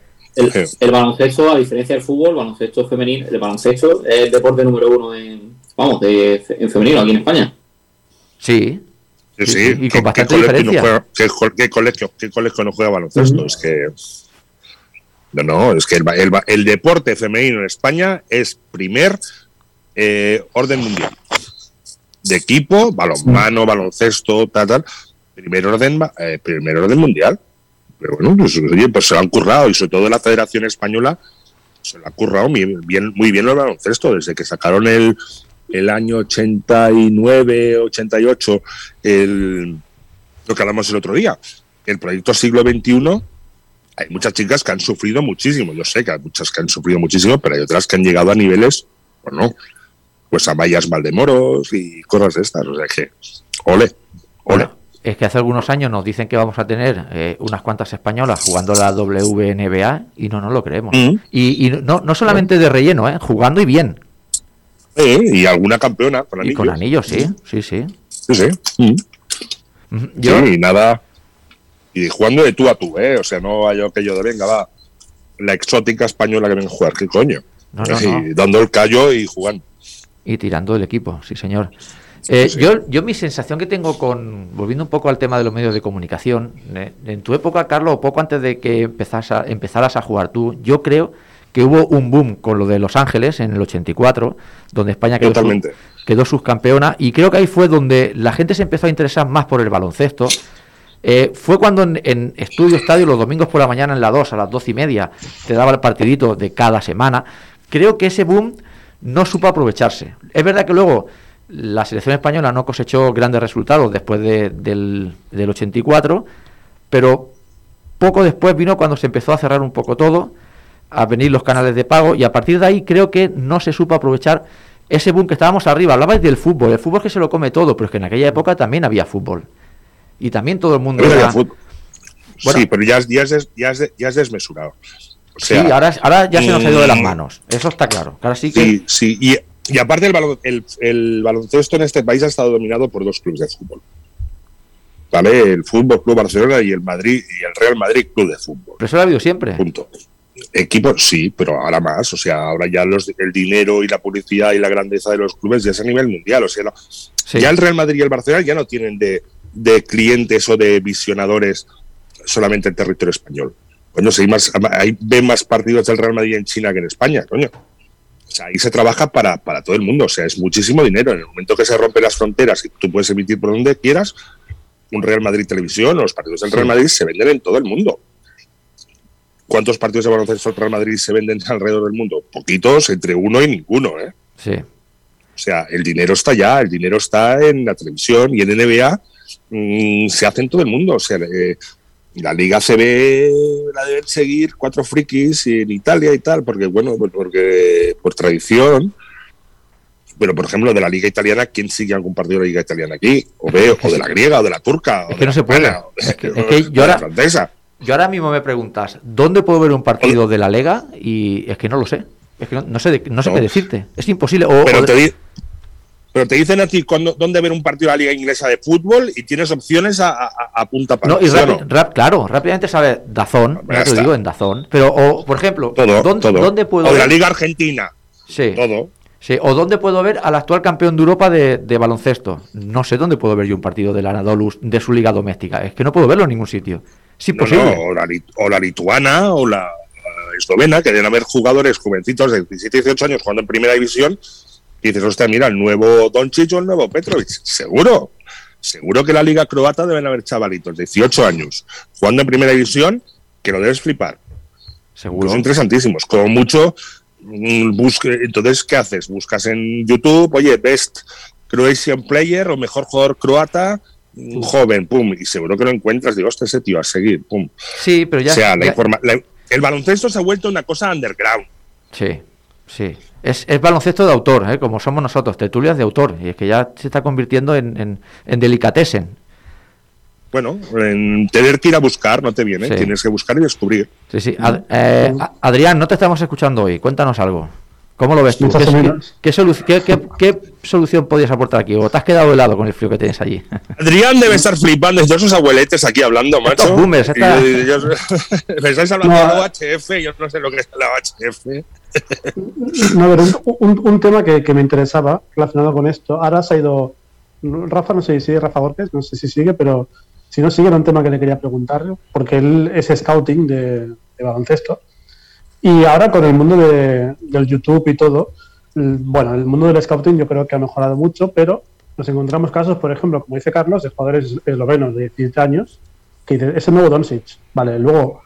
El, baloncesto, a diferencia del fútbol, el baloncesto femenino, el baloncesto es el deporte número uno en, vamos, de, en femenino aquí en España. Sí, Sí, Sí, sí, sí, y con ¿qué- bastante qué colegio no juega- qué, co- qué colegio, qué colegio no juega baloncesto? Es que. No, no, es que el, ba- el ba- el deporte femenino en España es primer eh, orden mundial. De equipo, balonmano, baloncesto, tal, tal. Primer orden, eh, primer orden mundial. Pero bueno, pues, pues se lo han currado y sobre todo la Federación Española se lo ha currado muy bien, muy bien el baloncesto desde que sacaron el, el año 89, 88, el, lo que hablamos el otro día, el proyecto siglo XXI, hay muchas chicas que han sufrido muchísimo, yo sé que hay muchas que han sufrido muchísimo, pero hay otras que han llegado a niveles Bueno, pues a Mayas Valdemoros y cosas de estas. O sea que, ole, ole. Es que hace algunos años nos dicen que vamos a tener eh, unas cuantas españolas jugando la WNBA y no nos lo creemos. Mm. Y, y no, no solamente de relleno, ¿eh? jugando y bien. Eh, y alguna campeona con Y anillos. con anillos, sí, sí, sí. Sí, sí. Mm. Yo, Sí, y nada. Y jugando de tú a tú, ¿eh? O sea, no hay aquello de venga, va. La exótica española que venga a jugar, ¿qué coño? No, Y dando el callo y jugando. Y tirando del equipo, sí, señor. Eh, Sí. Yo, yo mi sensación que tengo con, volviendo un poco al tema de los medios de comunicación, eh, en tu época, Carlos, o poco antes de que empezas a- empezaras a jugar tú, yo creo que hubo un boom con lo de Los Ángeles en el 84, donde España quedó, Totalmente. sub- quedó subcampeona, y creo que ahí fue donde la gente se empezó a interesar más por el baloncesto. Eh, fue cuando en, en Estudio Estadio, los domingos por la mañana en la 2, a las 12 y media, te daba el partidito de cada semana. Creo que ese boom no supo aprovecharse. Es verdad que luego la selección española no cosechó grandes resultados después de- del, del 84, pero poco después vino cuando se empezó a cerrar un poco todo, a venir los canales de pago, y a partir de ahí creo que no se supo aprovechar ese boom que estábamos arriba. Hablabais del fútbol, el fútbol que se lo come todo, pero es que en aquella época también había fútbol. Y también todo el mundo Pero era-. Bueno. sí, pero ya, es- ya, es, des- ya, es, de- ya es desmesurado. O Sí, ahora, ahora ya se nos ha ido de las mm, manos. Eso está claro. Ahora sí que. Sí, sí. Y, y aparte, el, el, el baloncesto en este país ha estado dominado por dos clubes de fútbol. ¿Vale? El Fútbol Club Barcelona y el Madrid y el Real Madrid Club de Fútbol. Pero eso lo ha habido siempre. Punto. Equipos, sí, pero ahora más. O sea, ahora ya los, el dinero y la publicidad y la grandeza de los clubes ya es a nivel mundial. O sea, no- Sí. ya el Real Madrid y el Barcelona ya no tienen de, de clientes o de visionadores solamente el territorio español. Coño, si hay más, hay, ven más partidos del Real Madrid en China que en España, coño. O sea, ahí se trabaja para, para todo el mundo. O sea, es muchísimo dinero. En el momento que se rompen las fronteras y tú puedes emitir por donde quieras, un Real Madrid Televisión o los partidos del. Real Madrid se venden en todo el mundo. ¿Cuántos partidos de baloncesto del Real Madrid se venden alrededor del mundo? Poquitos, entre uno y ninguno, ¿eh? Sí. O sea, el dinero está ya, el dinero está en la televisión y en NBA mm, se hace en todo el mundo. O sea, eh, la Liga CB la deben seguir cuatro frikis en Italia y tal, porque, bueno, pues porque por tradición. Pero, por ejemplo, de la Liga Italiana, ¿quién sigue algún partido de la Liga Italiana aquí? O, ve, o de la griega, o de la turca, o Es que no se puede. Es que- es yo ahora- francesa. Yo ahora mismo me preguntas, ¿dónde puedo ver un partido de la Lega? Y es que no lo sé. Es que no, no sé, de- no sé No. qué decirte. Es imposible. O, Pero o de- te, pero te dicen a ti cuándo- dónde ver un partido de la Liga Inglesa de fútbol y tienes opciones a, a- a punta para No, y rápi- rap- claro, rápidamente sabes Dazón, Ya te lo digo en Dazón. Pero, o, por ejemplo, Todo, ¿dónde, todo. dónde puedo o de la ver? Liga Argentina, Sí, todo. sí, o dónde puedo ver al actual campeón de Europa de, de baloncesto. No sé dónde puedo ver yo un partido del Anadolu de su liga doméstica. Es que no puedo verlo en ningún sitio. Es No, imposible. no, o, la, lit- o la lituana o la, la eslovena, que deben haber jugadores jovencitos de 17 y 18 años jugando en primera división. Y dices, hostia, mira, el nuevo Doncic o el nuevo Petrovic. Seguro. Seguro que la liga croata deben haber chavalitos de 18 años jugando en primera división que lo debes flipar. Seguro. Son interesantísimos. Como mucho, mm, busque, entonces, ¿qué haces? Buscas en YouTube, oye, Best Croatian Player o mejor jugador croata, mm, joven, pum, y seguro que lo encuentras. Digo, ese tío a seguir, pum. Sí, pero ya. o sea, la informa- la- el baloncesto se ha vuelto una cosa underground. Sí, sí. Es, es baloncesto de autor, ¿eh? como somos nosotros, tertulias de autor. Y es que ya se está convirtiendo en, en, en delicatessen. Bueno, en tener que ir a buscar no te viene, Sí. tienes que buscar y descubrir. Sí, sí. Ad- eh, Adrián, no te estamos escuchando hoy. Cuéntanos algo. ¿Cómo lo ves tú? ¿Qué, o qué- menos. qué solu- qué- qué- qué solución podías aportar aquí? ¿O te has quedado helado con el frío que tienes allí? Adrián debe estar flipando, todos esos abueletes aquí hablando, macho. Estos boomers, esta- Y- y- yo- me estáis hablando No, de OHF, yo no sé lo que es la OHF. No, a ver, un, un- un tema que, que me interesaba relacionado con esto. Ahora se ha ido. Rafa, no sé si sigue Rafa Borges, no sé si sigue, pero si no sigue, era un tema que le quería preguntar, porque él es scouting de, de baloncesto. Y ahora con el mundo de- del YouTube y todo, bueno, el mundo del scouting yo creo que ha mejorado mucho, pero nos encontramos casos, por ejemplo, como dice Carlos, de jugadores eslovenos de 17 años, que dice, es el nuevo Doncic. Vale, luego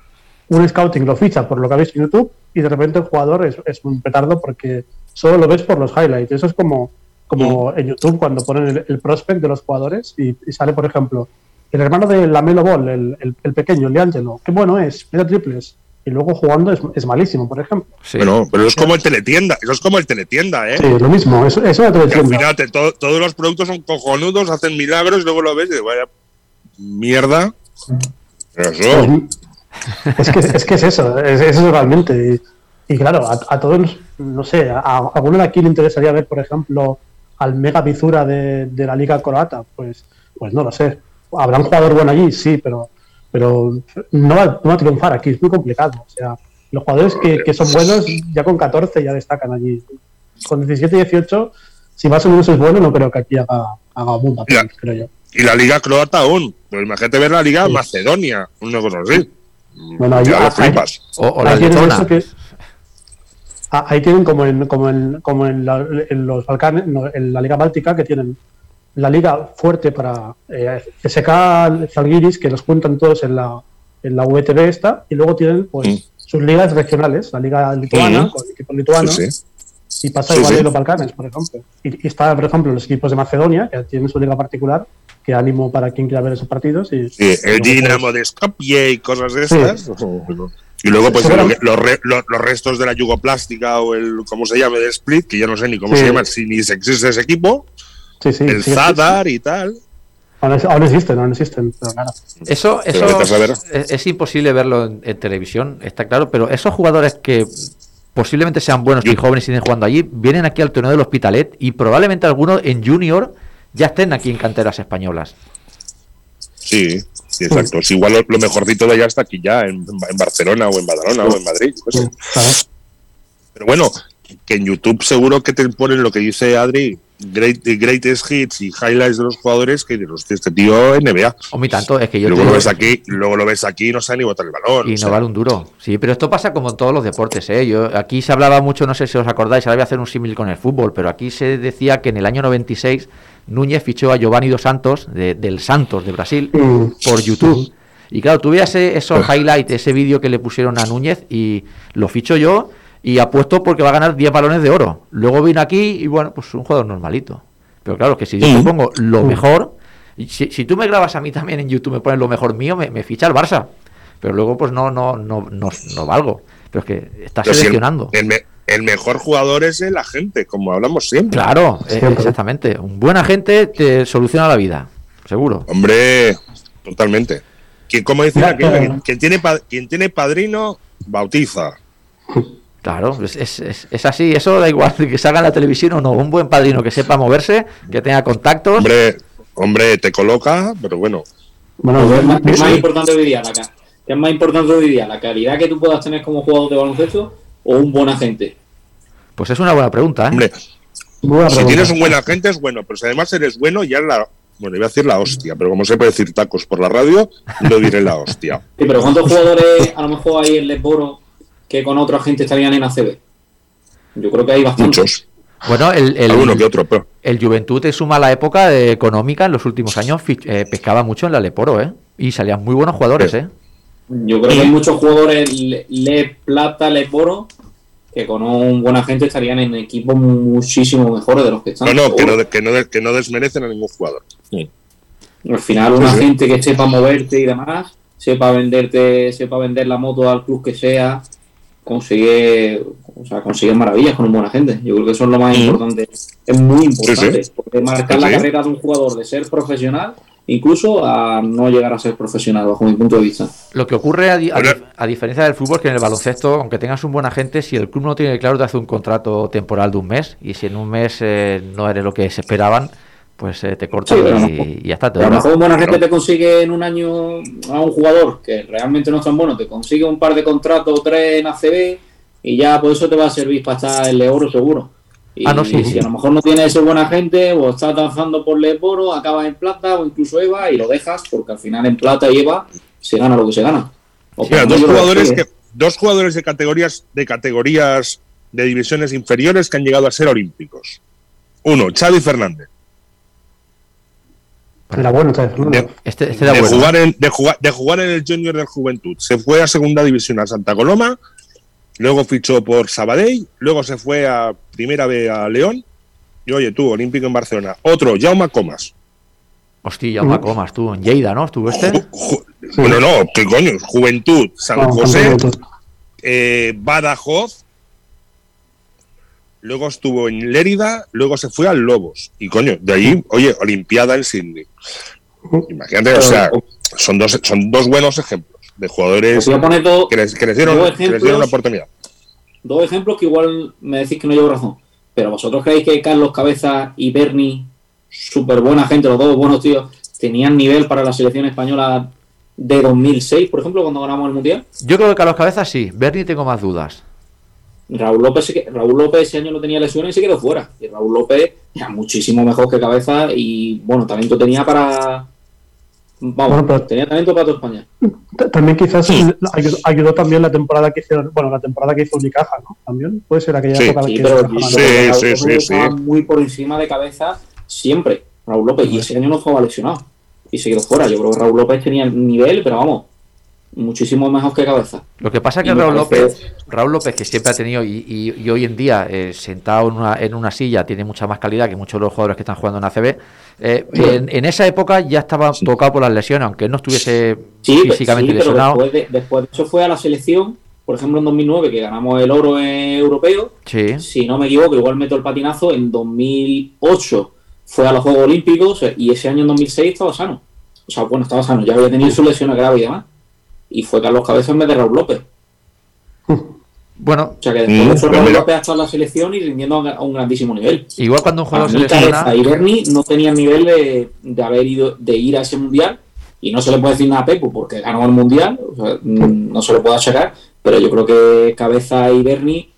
un scouting lo ficha por lo que ha visto en YouTube y de repente el jugador es, es un petardo porque solo lo ves por los highlights. Eso es como, como en YouTube cuando ponen el, el prospect de los jugadores y, y sale, por ejemplo, el hermano de Lamelo Ball, el, el, el pequeño, el de Angelo, qué bueno es, mira triples. Y luego jugando es, es malísimo, por ejemplo. Sí. Bueno, pero es como el teletienda, eso es como el teletienda, ¿eh? Sí, lo mismo, es, es una Que al teletienda. final te- to- todos los productos son cojonudos, hacen milagros, y luego lo ves y dices, vaya mierda. Pero eso, Pues, es, que, es que es eso, es, es eso realmente. Y, y claro, a, a todos, no sé, a, a alguno de aquí le interesaría ver, por ejemplo, al mega Bizura de, de la Liga Croata. Pues, pues no lo sé. ¿Habrá un jugador bueno allí? Sí, pero, pero no, va, no va a triunfar aquí, es muy complicado. O sea, los jugadores que, que son buenos ya con 14 ya destacan allí. Con 17 y 18, si más o menos es bueno, no creo que aquí haga, haga un papel, Ya. creo yo. y la liga croata aún. Pues imagínate ver la liga Macedonia, una cosa así. Bueno, ahí- Ya lo ahí- flipas. O, o la letona. que- Ah, ahí tienen como en, como en, como en, la- en los Balcanes, no, en la Liga Báltica, que tienen la liga fuerte para eh, SK Zalgiris, que los juntan todos en la, en la VTB esta, y luego tienen pues Mm. sus ligas regionales, la liga lituana, Mm. con el equipo lituano, Sí, sí. y pasa Sí, igual en los Balcanes, por ejemplo. Y, y está, por ejemplo, los equipos de Macedonia, que tienen su liga particular, que ánimo para quien quiera ver esos partidos. Y, Sí, el luego, Dinamo de Skopje y cosas de estas. Y luego, pues los, los- los restos de la yugoplástica o el, ¿cómo se llame? De Split, que ya no sé ni cómo se llama, si ni se existe ese equipo, sí, sí, el sí, Zadar y tal. Aún existen, aún existen, pero claro. Eso, eso es, es imposible verlo en, en televisión, está claro, pero esos jugadores que posiblemente sean buenos y jóvenes y siguen jugando allí, vienen aquí al torneo del Hospitalet y probablemente algunos en junior ya estén aquí en canteras españolas. Sí, sí, exacto. Es igual lo, lo mejorcito de allá está aquí ya, en, en Barcelona o en Badalona o en Madrid. sé. Pero bueno, que en YouTube seguro que te ponen lo que dice Adri, great, greatest hits y highlights de los jugadores que dices, hostia, este tío NBA. O mi tanto, es que yo luego te- lo ves aquí, luego lo ves aquí y no sabe ni botar el balón. Y no sea, vale un duro. Sí, pero esto pasa como en todos los deportes, ¿eh? Yo, aquí se hablaba mucho, no sé si os acordáis, ahora voy a hacer un símil con el fútbol, pero aquí se decía que en el año 96 Núñez fichó a Giovanni dos Santos, de- del Santos de Brasil, Mm. por YouTube. Y claro, tú veías ese- esos highlights, ese vídeo que le pusieron a Núñez y lo ficho yo y apuesto porque va a ganar 10 balones de oro. Luego vino aquí y bueno, pues un jugador normalito. Pero claro, que si yo te pongo lo mejor, y si, si tú me grabas a mí también en YouTube, me pones lo mejor mío, me, me ficha el Barça. Pero luego pues no, no, no, no, no valgo. Pero es que está pero si el- seleccionando. el, me- el mejor jugador es el agente, como hablamos siempre. Claro, eh, Siempre. exactamente. Un buen agente te soluciona la vida, seguro. Hombre, totalmente. Quien, como quien, quien tiene, pa- quien tiene padrino, bautiza. Claro, es, es, es- es así, eso da igual que salga en la televisión o no. Un buen padrino que sepa moverse, que tenga contactos. Hombre, hombre, te coloca, pero bueno. Bueno, ¿Qué es más, es importante hoy día? La, es más importante hoy día? ¿La calidad que tú puedas tener como jugador de baloncesto o un buen agente? Pues es una buena pregunta, ¿eh? Hombre, Buena si pregunta. tienes un buen agente es bueno, pero si además eres bueno, ya es la. Bueno, iba a decir la hostia, pero como se puede decir tacos por la radio, lo diré la hostia. Sí, pero ¿cuántos jugadores a lo mejor hay en Lesboro que con otro agente estarían en ACB? Yo creo que hay bastantes. Muchos. Bueno, el, el, Alguno que otro, pero. el Juventud te suma la época de económica en los últimos años, fich- eh, pescaba mucho en la Leporo, ¿eh? Y salían muy buenos jugadores, Sí. ¿eh? Yo creo que hay muchos jugadores Le, Le Plata, Lesboro que con un buen agente estarían en equipos muchísimo mejores de los que están. No, no, que no, que no, que no desmerecen a ningún jugador. Al final, un Sí, sí. agente que sepa moverte y demás, sepa venderte, sepa vender la moto al club que sea, consigue, o sea, consigue maravillas con un buen agente. Yo creo que eso es lo más Mm. importante. Es muy importante. Sí, Porque marcar Sí, la sí. carrera de un jugador de ser profesional, incluso a no llegar a ser profesional, bajo mi punto de vista. Lo que ocurre, a, di- a diferencia del fútbol, que en el baloncesto, aunque tengas un buen agente, si el club no tiene claro, te hace un contrato temporal de un mes. Y si en un mes eh, no eres lo que se esperaban, pues eh, te cortan Sí, y, mejor- y ya está. Te A lo mejor un buen agente te consigue en un año a un jugador que realmente no es tan bueno, te consigue un par de contratos o tres en ACB y ya por eso te va a servir para estar en el oro seguro. Y Ah, no, sí, si sí. a lo mejor no tienes ese buen agente o estás danzando por el oro, acabas en plata o incluso EVA y lo dejas porque al final en plata y EVA se gana lo que se gana. O Mira, dos jugadores que, dos jugadores de categorías, de categorías de divisiones inferiores que han llegado a ser olímpicos. Uno, Xavi Fernández. Era bueno. De, Este, este de bueno. jugar en, de, jugar, de jugar en el Junior del Juventud. Se fue a segunda división a Santa Coloma, luego fichó por Sabadell, luego se fue a primera B a León. Y oye, tú, Olímpico en Barcelona. Otro, Jaume Comas. Hostia, Jaume Comas, tú, en Lleida, ¿no? ¿Estuvo este? Ju- ju- Bueno, no, ¿qué coño? Juventud, San No, José, eh, Badajoz, luego estuvo en Lérida, luego se fue al Lobos. Y coño, de ahí, oye, Olimpiada en Sydney. Imagínate, o sea, son dos, son dos buenos ejemplos de jugadores Os voy a poner dos- que les, que les dieron, dos que les dieron una ejemplos. oportunidad. Dos ejemplos que igual me decís que no llevo razón. Pero vosotros creéis que Carlos Cabeza y Bernie, súper buena gente, los dos buenos tíos, tenían nivel para la selección española de 2006, por ejemplo, cuando ganamos el Mundial. Yo creo que Carlos Cabezas sí. Bernie tengo más dudas. Raúl López, Raúl López ese año no tenía lesiones y se quedó fuera. Y Raúl López era muchísimo mejor que Cabeza y, bueno, talento tenía para... Vamos, Bueno, pero- tenía talento para toda España. También quizás ayudó, ayudó también la temporada que hicieron, bueno, la temporada que hizo Unicaja, ¿no? También puede ser aquella Sí. época Sí, que pero Unicaja sí. Raúl sí, López sí, estaba sí. muy por encima de cabeza siempre, Raúl López, y ese año no estaba lesionado y se quedó fuera. Yo creo que Raúl López tenía el nivel, pero vamos, muchísimo mejor que cabeza. Lo que pasa es que Raúl López, Raúl López, que siempre ha tenido y, y- y hoy en día eh, sentado en una, en una silla, tiene mucha más calidad que muchos de los jugadores que están jugando en ACB. eh, en, en esa época ya estaba tocado por las lesiones, aunque no estuviese Sí, físicamente sí, pero lesionado. después de, después de eso fue a la selección, por ejemplo en 2009 que ganamos el oro europeo, Sí. si no me equivoco, igual meto el patinazo, en 2008 fue a los Juegos Olímpicos y ese año en 2006 estaba sano. O sea, bueno, estaba sano, ya había tenido sus lesiones graves y demás. Y fue Carlos Cabeza en vez de Raúl López. Bueno, O sea que después Mm, de eso Raúl mira. López ha estado en la selección y rindiendo a un, grandísimo nivel. igual cuando un jugador se lesiona. Cabeza y Berni no tenían nivel de, de haber ido, de ir a ese mundial. Y no se le puede decir nada a Pepu porque ganó el mundial, o sea, mm, no se le puede achacar, pero yo creo que Cabeza y Berni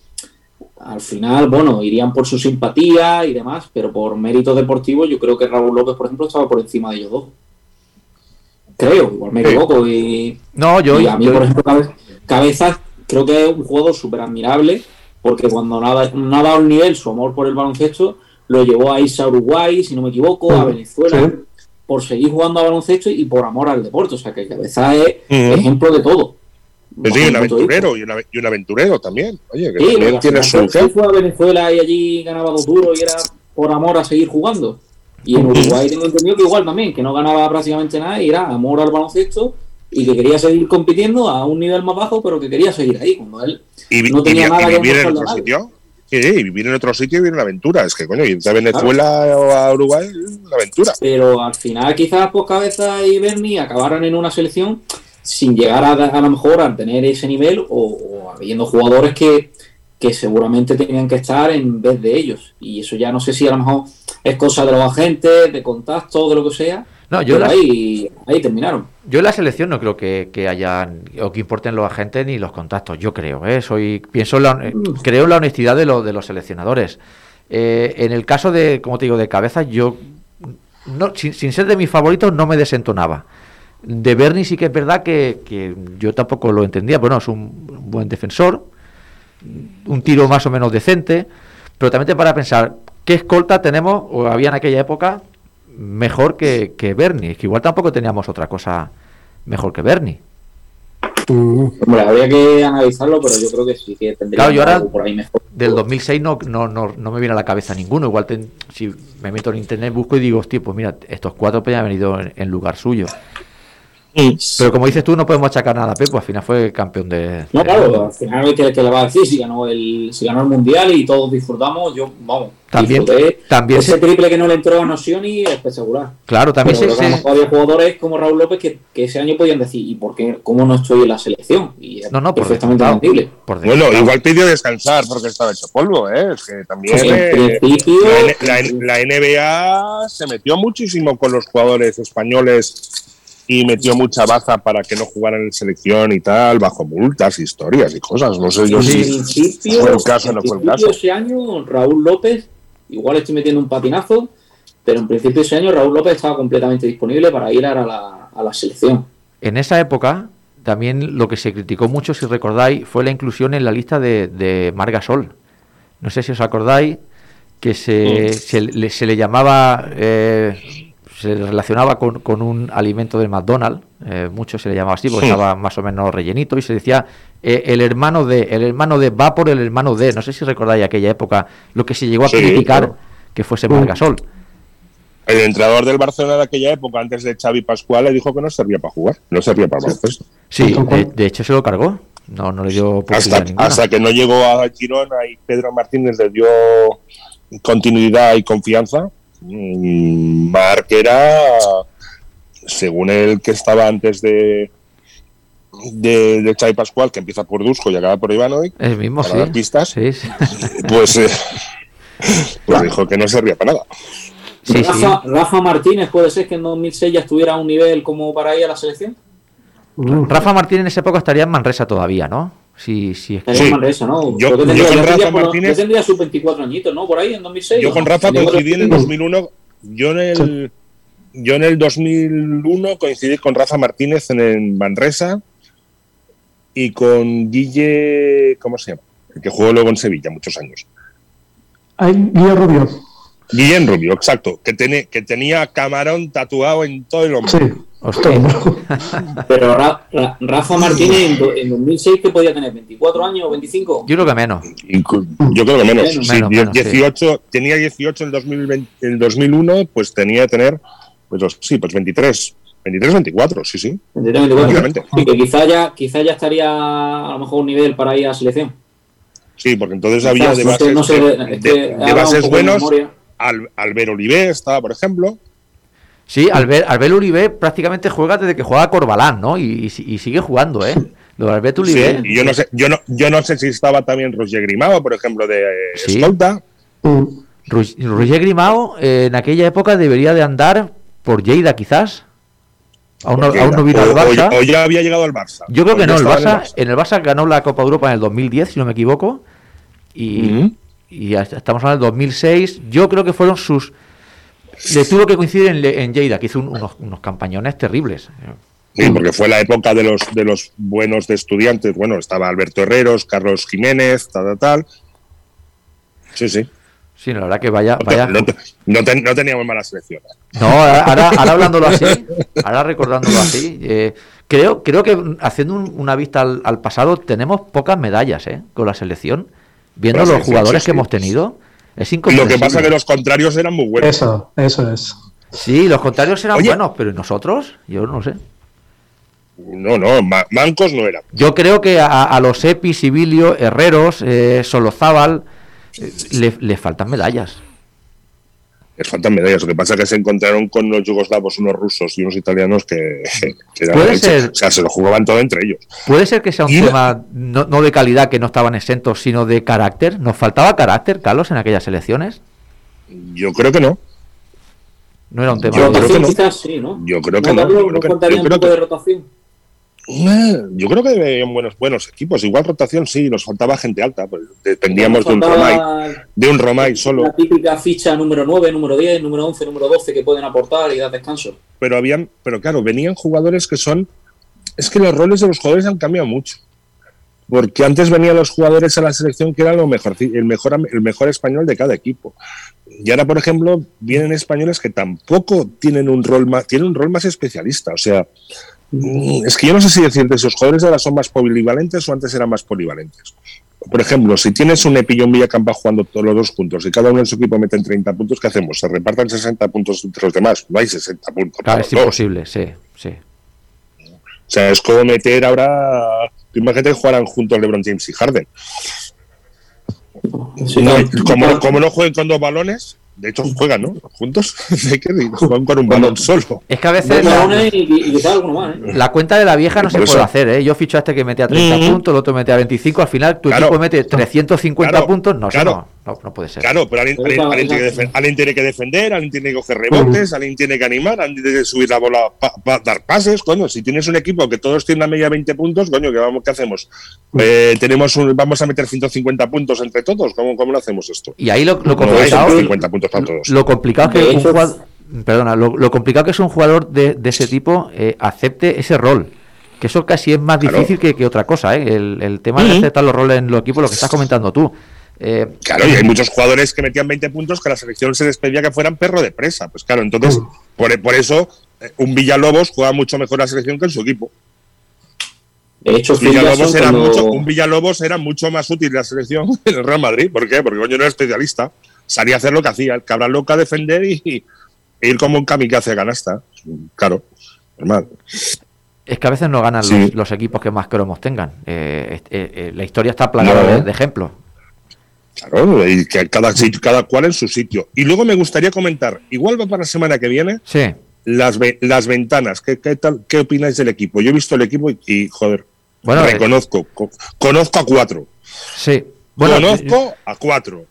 al final, bueno, irían por su simpatía y demás, pero por méritos deportivos yo creo que Raúl López, por ejemplo, estaba por encima de ellos dos. Creo, igual me equivoco. Y, No, yo. y a mí, yo- por ejemplo, Cabe- Cabezas creo que es un jugador súper admirable porque cuando no ha, no ha dado el nivel, su amor por el baloncesto, lo llevó a irse a Uruguay, si no me equivoco, a Mm, Venezuela, sí. por seguir jugando a baloncesto y por amor al deporte. O sea, que Cabezas es ejemplo de todo. Pues sí, un aventurero y, una- y un aventurero también. Oye, que Sí, también tiene su fue a Venezuela y allí ganaba dos duros y era por amor a seguir jugando. Y en Uruguay tengo entendido que igual también, que no ganaba prácticamente nada y era amor al baloncesto y que quería seguir compitiendo a un nivel más bajo, pero que quería seguir ahí. Cuando él Y, no y tenía vi- nada y que vivir en otro sitio. Sí, y vivir en otro sitio y vivir una aventura. Es que, coño, irte a Venezuela o a Uruguay es una aventura. pero al final quizás pues Cabeza y Berni acabaran en una selección sin llegar a, a lo mejor a tener ese nivel o, o habiendo jugadores que, que seguramente tenían que estar en vez de ellos. Y eso ya no sé si a lo mejor es cosa de los agentes, de contactos, de lo que sea. No, yo pero ahí, ahí terminaron. Yo en la selección no creo que, que hayan o que importen los agentes ni los contactos. Yo creo, ¿eh? soy pienso en la, eh, creo en la honestidad de, los de los seleccionadores. Eh, en el caso de, como te digo, de cabeza, yo no, sin, sin ser de mis favoritos no me desentonaba. De Bernie sí que es verdad que, que yo tampoco lo entendía. Bueno, es un buen defensor, un tiro más o menos decente, pero también te para pensar qué escolta tenemos o había en aquella época mejor que, que Bernie. Es que igual tampoco teníamos otra cosa mejor que Bernie. Mm, Hombre, habría que analizarlo, pero yo creo que sí que tendría Claro, yo ahora- algo por ahí mejor. Del 2006 no, no, no, no me viene a la cabeza ninguno. Igual ten- si me meto en internet, busco y digo, hostia, pues mira, estos cuatro pues, han venido en, en lugar suyo. Pero como dices tú, no podemos achacar nada a Pepo. Al final fue campeón de. No, claro, al final que, que le va a decir si ganó el si ganó el mundial y todos disfrutamos, yo vamos, También- disfruté. también ese se- triple que no le entró a Nocioni espectacular. Claro, también Pero se, había jugadores como Raúl López que, que ese año podían decir, ¿y por qué cómo no estoy en la selección? Y No, no, perfectamente entendible. por Bueno, igual pidió descansar porque estaba hecho polvo, ¿eh? Es que también En eh, principio, la, N- la- la NBA se metió muchísimo con los jugadores españoles y metió mucha baza para que no jugaran en selección y tal, bajo multas, historias y cosas. No sé yo en si fue el caso o no fue el principio caso. ese año Raúl López, igual estoy metiendo un patinazo, pero en principio ese año Raúl López estaba completamente disponible para ir a la, a la selección. En esa época, también lo que se criticó mucho, si recordáis, fue la inclusión en la lista de, de Mar Gasol. No sé si os acordáis que se, Mm. se, le, se le llamaba, eh, se relacionaba con, con un alimento del McDonald's, eh, mucho se le llamaba así, porque Sí. estaba más o menos rellenito, y se decía eh, el hermano de, el hermano de, va por el hermano de, no sé si recordáis aquella época, lo que se llegó a Sí, criticar claro. que fuese Mar Gasol. El entrenador del Barcelona de aquella época, antes de Xavi Pascual, le dijo que no servía para jugar, no servía para baloncesto. Sí, de, de hecho se lo cargó. No, no le dio hasta, hasta que no llegó a Girona y Pedro Martínez le dio continuidad y confianza. Mm, Marc era, según el que estaba antes de, de, de Chay Pascual, que empieza por Dusko y acaba por Ivanovic, el mismo, para sí. pistas, Sí, sí. pues, eh, pues dijo que no servía para nada. Sí, sí. Rafa, Rafa Martínez puede ser que en 2006 ya estuviera a un nivel como para ir a la selección. Rafa Martínez en esa época estaría en Manresa todavía, ¿no? Sí, sí. es que- Estaría Sí. en Manresa, ¿no? Yo- yo con Rafa tendría por- Martínez- ya tendría sus 24 añitos, ¿no? Por ahí, en 2006. Yo ¿no? con Rafa coincidí en el los- 2001. Yo en el, yo en el 2001 coincidí con Rafa Martínez en, el Manresa y con Guille, ¿cómo se llama? El que jugó luego en Sevilla muchos años. Ay, Guillermo Rubio. Guillén Rubio, exacto, que, tiene, que tenía camarón tatuado en todo el hombro. Sí. Hostia. Pero Ra- Ra- Rafa Martínez en, en 2006, ¿qué podía tener? ¿24 años o 25? Yo creo que menos. Yo creo que menos. Menos, Sí, menos, die- menos, sí. 18, Tenía 18 en 2020, en 2001, pues tenía que tener, pues sí, pues 23. 23, 24, sí, sí. 23, 24. Obviamente. Sí, que quizá ya, quizá ya estaría a lo mejor un nivel para ir a selección. Sí, porque entonces había de bases, no sé, de, es de- que de haga un bases poco de buenos. Al, Albert Olivé estaba, por ejemplo. Sí, Albert, Albert Uribe prácticamente juega desde que juega Corbalán, ¿no? Y, y- y sigue jugando, ¿eh? Lo de Albert Sí, y yo no sé, yo no, yo no sé si estaba también Roger Grimao, por ejemplo, de Sí. escolta. Roger Grimao eh, en aquella época debería de andar por Lleida, quizás. Aún no, porque aún no vino o- al o- Barça. O, ya había llegado al Barça. Yo creo que no, el estaba en Barça, en el Barça ganó la Copa Europa en el 2010, si no me equivoco. Y, y estamos hablando del 2006. Yo creo que fueron sus. Le tuvo que coincidir en, en Lleida, que hizo un- unos, unos campañones terribles. Sí, porque fue la época de los de los buenos de estudiantes. Bueno, estaba Alberto Herreros, Carlos Jiménez, tal, tal, tal. Sí, sí. Sí, la verdad que vaya. Vaya no te- no te- no teníamos mala selección. No, ahora, ahora, hablándolo así, ahora recordándolo así, eh, creo, creo que haciendo un- una vista al, al pasado tenemos pocas medallas eh, con la selección. Viendo los jugadores sí, que hemos tenido, es Lo que pasa es que los contrarios eran muy buenos. Eso, eso es. Sí, los contrarios eran Oye. buenos, pero ¿y nosotros? Yo no sé. No, no, ma- mancos no eran. Yo creo que a, a los Epi, Sibilio, Herreros, eh, Solozábal, eh, le, le faltan medallas. Les faltan medallas. Lo que pasa es que se encontraron con los yugoslavos, unos rusos y unos italianos que, que Puede ser. O sea, se lo jugaban todo entre ellos. Puede ser que sea un Y tema no, no de calidad que no estaban exentos, sino de carácter. ¿Nos faltaba carácter, Carlos, en aquellas elecciones? Yo creo que no. No era un tema. Yo de- creo que Rotación no. quizás sí, ¿no? Yo creo que ¿No, no. Yo creo ¿No que- faltaría yo un poco de rotación? Yo creo que habían buenos, buenos equipos. Igual rotación sí, nos faltaba gente alta. Pues dependíamos de un Romay, de un Romay solo. La típica ficha número 9, número 10, número 11, número 12 que pueden aportar y dar descanso. Pero habían, pero claro, venían jugadores que son. Es que los roles de los jugadores han cambiado mucho. Porque antes venían los jugadores a la selección que eran lo mejor, el mejor, el mejor español de cada equipo. Y ahora, por ejemplo, vienen españoles que tampoco tienen un rol más, tienen un rol más especialista. O sea, es que yo no sé si decirte si los jugadores ahora son más polivalentes o antes eran más polivalentes. Por ejemplo, si tienes un Epillo en Villacampa jugando todos los dos juntos y cada uno en su equipo meten 30 puntos, ¿qué hacemos? ¿Se repartan 60 puntos entre los demás? No hay 60 puntos. Claro, es imposible, sí, sí. O sea, es como meter ahora. Imagínate que jugaran juntos LeBron James y Harden. Sí, No, claro. como, como no jueguen con dos balones, de hecho juegan, ¿no? Juntos. Juegan con un balón solo. Es que a veces la, ¿eh? la cuenta de la vieja no se puede eso. hacer, ¿eh? Yo ficho a este que metía 30 Mm. puntos, el otro metía 25, al final tu Claro. equipo mete 350 Claro, puntos, no, claro. No, no, no puede ser. Claro, pero alguien, Pero alguien- tiene que esa- defen- alguien tiene que defender, alguien tiene que coger rebotes, alguien tiene que animar, alguien tiene que subir la bola para dar pases. Coño, si tienes un equipo que todos tienen una media de 20 puntos, coño, ¿qué, vamos, qué hacemos? Eh, tenemos un- vamos a meter 150 puntos entre todos. ¿Cómo, cómo lo hacemos esto? Y ahí lo, lo No complicado, 150 puntos para todos. lo complicado que un jugador, perdona, lo, lo complicado que es un jugador de, de ese tipo eh, acepte ese rol. Que eso casi es más Claro. difícil que, que otra cosa, ¿eh? El, el tema de aceptar los roles en los equipos, lo que estás comentando tú. Eh, Claro, y hay muchos jugadores que metían 20 puntos que la selección se les pedía que fueran perro de presa. Pues claro, entonces, por, por eso, eh, un Villalobos juega mucho mejor la selección que en su equipo. De hecho, Phil Villalobos Jackson era cuando- mucho, un Villalobos era mucho más útil la selección que en el Real Madrid. ¿Por qué? Porque coño no era especialista. Salía a hacer lo que hacía, el cabra loca a defender y, y ir como un kamikaze a canasta. Claro, normal. Es que a veces no ganan Sí. los, los equipos que más cromos tengan. Eh, eh, eh, la historia está plagada No. de, de ejemplos. Claro, y que cada, cada cual en su sitio. Y luego me gustaría comentar, igual va para la semana que viene, Sí. las, las ventanas. ¿Qué, qué, tal, ¿Qué opináis del equipo? Yo he visto el equipo y, y, joder, Bueno, eh, reconozco. co- conozco a cuatro. Sí. Bueno, conozco a cuatro.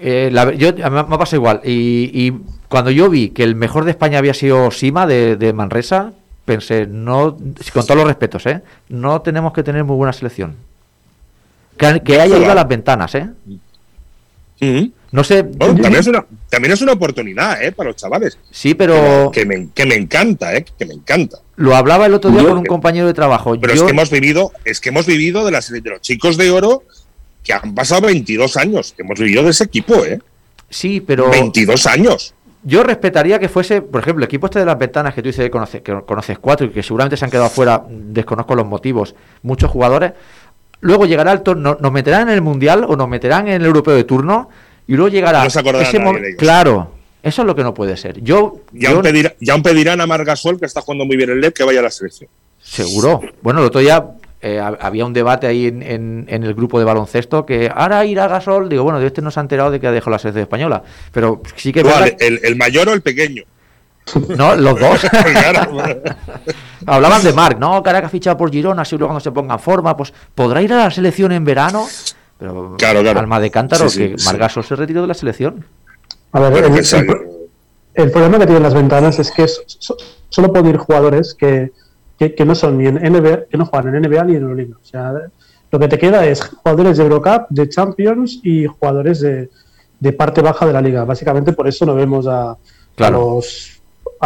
Eh, la- yo, me pasa igual. Y, y cuando yo vi que el mejor de España había sido Sima de, de Manresa, pensé, no, con todos los respetos, ¿eh? no tenemos que tener muy buena selección. Que, que haya ido a las ventanas, ¿eh? No sé, Bueno, también, es una, también es una oportunidad ¿eh? para los chavales. sí, pero Que me, que me encanta, ¿eh? que me encanta. lo hablaba el otro día Yo- con un compañero de trabajo. Pero Yo- es que hemos vivido, es que hemos vivido de, las, de los chicos de oro que han pasado 22 años. Hemos vivido de ese equipo, ¿eh? Sí, pero 22 años. yo respetaría que fuese, por ejemplo, el equipo este de las ventanas que tú dices que conoces, que conoces cuatro y que seguramente se han quedado fuera, desconozco los motivos, muchos jugadores. Luego llegará el torneo, nos meterán en el mundial o nos meterán en el europeo de turno y luego llegará No se ese nadie mo- de ellos. Claro, eso es lo que no puede ser. Yo, Ya yo pedirá- ya pedirán a Margasol, que está jugando muy bien el LED, que vaya a la selección. seguro. Bueno, el otro día eh, hab- había un debate ahí en, en- en el grupo de baloncesto que ahora irá Gasol. Digo, bueno, de este no se ha enterado de que ha dejado la selección española. Pero sí que es ¿Cuál? verdad- ¿El, el mayor o el pequeño? No, los dos. Claro. Hablaban de Marc, no, que ahora que ha fichado por Girona, si luego cuando se ponga en forma, pues podrá ir a la selección en verano. Pero Claro, claro. alma de cántaro, Sí, sí, que sí. Gasol se retiró de la selección. A ver, Bueno, el, pues, el- el problema que tienen las ventanas es que so- so- solo pueden ir jugadores que, que, que no son ni en NBA, que no juegan en NBA ni en Euroliga. O sea, lo que te queda es jugadores de Eurocup, de Champions y jugadores de, de parte baja de la liga. Básicamente por eso no vemos a, Claro. a los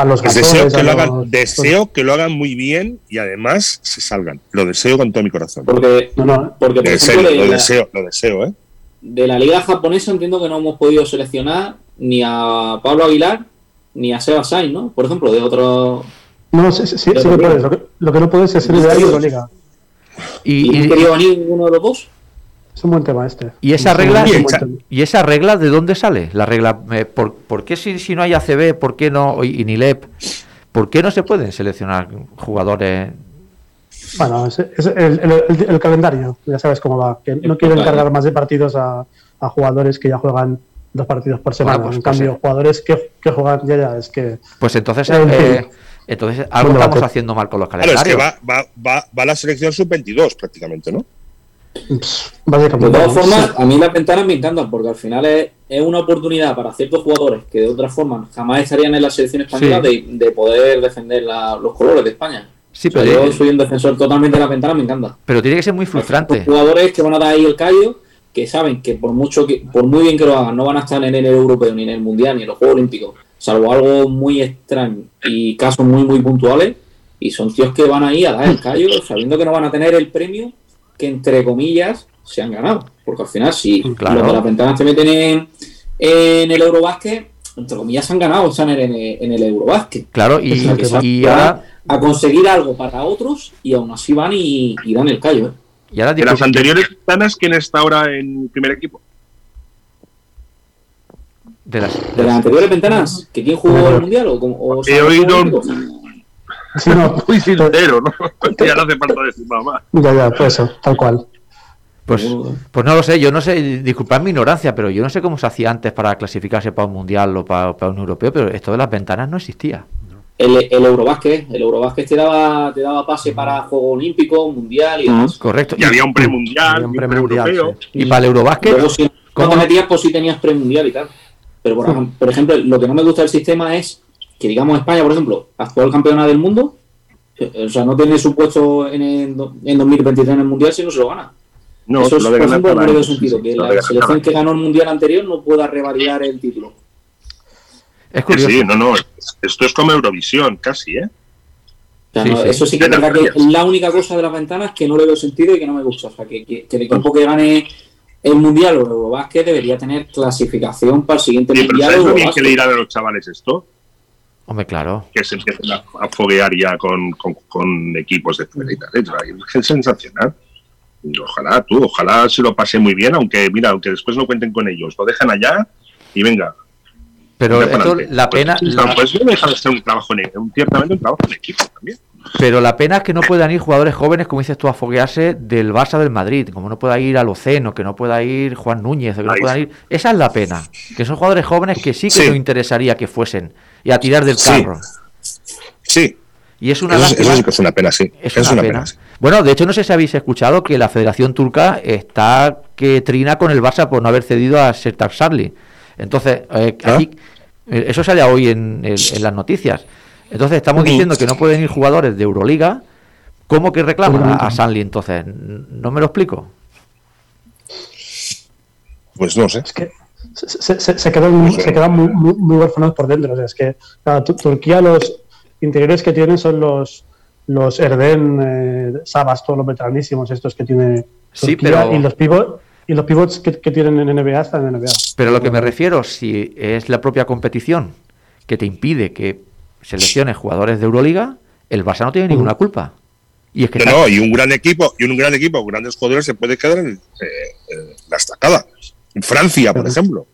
a los Pues deseo, que a lo los- hagan, deseo que lo hagan muy bien y además se salgan. Lo deseo con todo mi corazón. Porque, No, no. porque por ejemplo, serio, de lo la, deseo, lo deseo, ¿eh? de la liga japonesa entiendo que no hemos podido seleccionar ni a Pablo Aguilar ni a Seba Sainz, ¿no? Por ejemplo, de otro... No, sí, sí, sí, sí que puedes. Lo que, lo que no puedes es NBA y Euroliga. ¿Y, Y, no y- quería venir ninguno de los dos? Es un buen tema este. y esa regla. ¿y esa regla de dónde sale? La regla, eh, ¿por, por qué si, si no hay ACB, por qué no, y ni LEP, por qué no se pueden seleccionar jugadores? Bueno, es, es el, el- el- el calendario, ya sabes cómo va. Que no quieren cargar más de partidos a, a jugadores que ya juegan dos partidos por semana. Bueno, pues, en pues, cambio, eh. jugadores que, que juegan ya, ya, es que. Pues entonces, Eh, eh, entonces algo estamos haciendo mal con los Claro, es calendarios. que va, va, va, va la selección sub-22 prácticamente, ¿no? De todas sí. formas, a mí las ventanas me encantan porque al final es, es una oportunidad para ciertos jugadores que de otra forma jamás estarían en la selección española Sí. de, de poder defender la- los colores de España. Sí, O sea, pero, yo soy un defensor totalmente de las ventanas, me encanta. pero tiene que ser muy frustrante. jugadores que van a dar ahí el callo, que saben que por mucho que, por muy bien que lo hagan, no van a estar en el europeo, ni en el mundial, ni en los Juegos Olímpicos, salvo algo muy extraño y casos muy muy puntuales, y son tíos que van ahí a dar el callo sabiendo que no van a tener el premio que entre comillas se han ganado. Porque al final, si Claro. los de las ventanas te meten en, en el Eurobásquet, entre comillas se han ganado, están en, el- en el Eurobásquet. Claro, y, O sea, y ahora, a conseguir algo para otros y aún así van y, y dan el callo. ¿eh? y ahora De las anteriores ventanas, ¿quién está ahora en primer equipo? de las- De las anteriores ventanas, ¿que quién jugó el mundial o, o He oído- Sí, no, Muy sincero, ¿no? ya no hace falta decir nada más. ya, ya, pues eso, tal cual. Pues, pues no lo sé, yo no sé, disculpad mi ignorancia, pero yo no sé cómo se hacía antes para clasificarse para un mundial o para, para un europeo, pero esto de las ventanas no existía. El, el Eurobásquet, el Eurobásquet te daba, te daba pase para Juego Olímpico, Mundial y demás. Correcto. Y había un premundial, un premundial, sí. Y para el Eurobásquet, Luego, si ¿cómo? no te metías, pues sí tenías premundial y tal. Pero, por ejemplo, lo que no me gusta del sistema es que, digamos, España, por ejemplo, actual campeona del mundo, eh, o sea, no tiene su puesto en, el en 2023 en el Mundial si no se lo gana. No, Eso es, lo por ejemplo, no le veo año, sí, sentido, que la selección que ganó el Mundial anterior no pueda revalidar el título. es curioso. Sí, no, no, esto es como Eurovisión, casi, ¿eh? O sea, Sí, no, sí. Eso sí que es verdad que la única cosa de las ventanas que no le veo sentido y que no me gusta. O sea, que, que- que el equipo que gane el Mundial o el Eurobásquet debería tener clasificación para el siguiente Sí, pero Mundial ¿sabes o lo bien que le irá a los chavales esto? Hombre, claro. Que se empiecen a, a foguear ya con, con, con equipos de fuera y tal. ¿eh? Es sensacional. Ojalá, tú, ojalá se lo pase muy bien, aunque, mira, aunque después no cuenten con ellos. Lo dejan allá y venga. Pero esto, la pena, Pues, la- pues no deja de ser un trabajo en, un, ciertamente un trabajo en equipo también. Pero la pena es que no puedan ir jugadores jóvenes, como dices tú, a foguearse del Barça del Madrid, como no pueda ir Aloceno, que no pueda ir Juan Núñez, que no puedan ir. Esa es la pena. Que son jugadores jóvenes que sí que Sí. nos interesaría que fuesen y a tirar del carro. Sí, Y es una eso, lástima. eso sí que es una pena, sí. Es Es una una pena. pena. sí. Bueno, de hecho, no sé si habéis escuchado que la Federación Turca está que trina con el Barça por no haber cedido a Sertak Sarli. Entonces, eh, Ah. aquí- eh, eso sale hoy en, en- en las noticias. Entonces, estamos diciendo que no pueden ir jugadores de Euroliga. ¿Cómo que reclaman a, a Sarli entonces? ¿No me lo explico? Pues no sé. Es que se, se- se quedan, sé. se quedan muy, muy, muy huérfanos por dentro. O sea, es que claro, Turquía los interiores que tienen son los los Erden, eh, Sabas, todos los veteranísimos estos que tiene Sí, Turquía, pero- y los pivots y los pivots que, que tienen en NBA están en NBA. Pero lo que me refiero, si es la propia competición que te impide que selecciones jugadores de Euroliga, el Barça no tiene ninguna culpa. Y es que No, está- no, y un gran equipo, y un gran equipo, grandes jugadores se puede quedar en, eh, en la estacada. Francia, por ejemplo.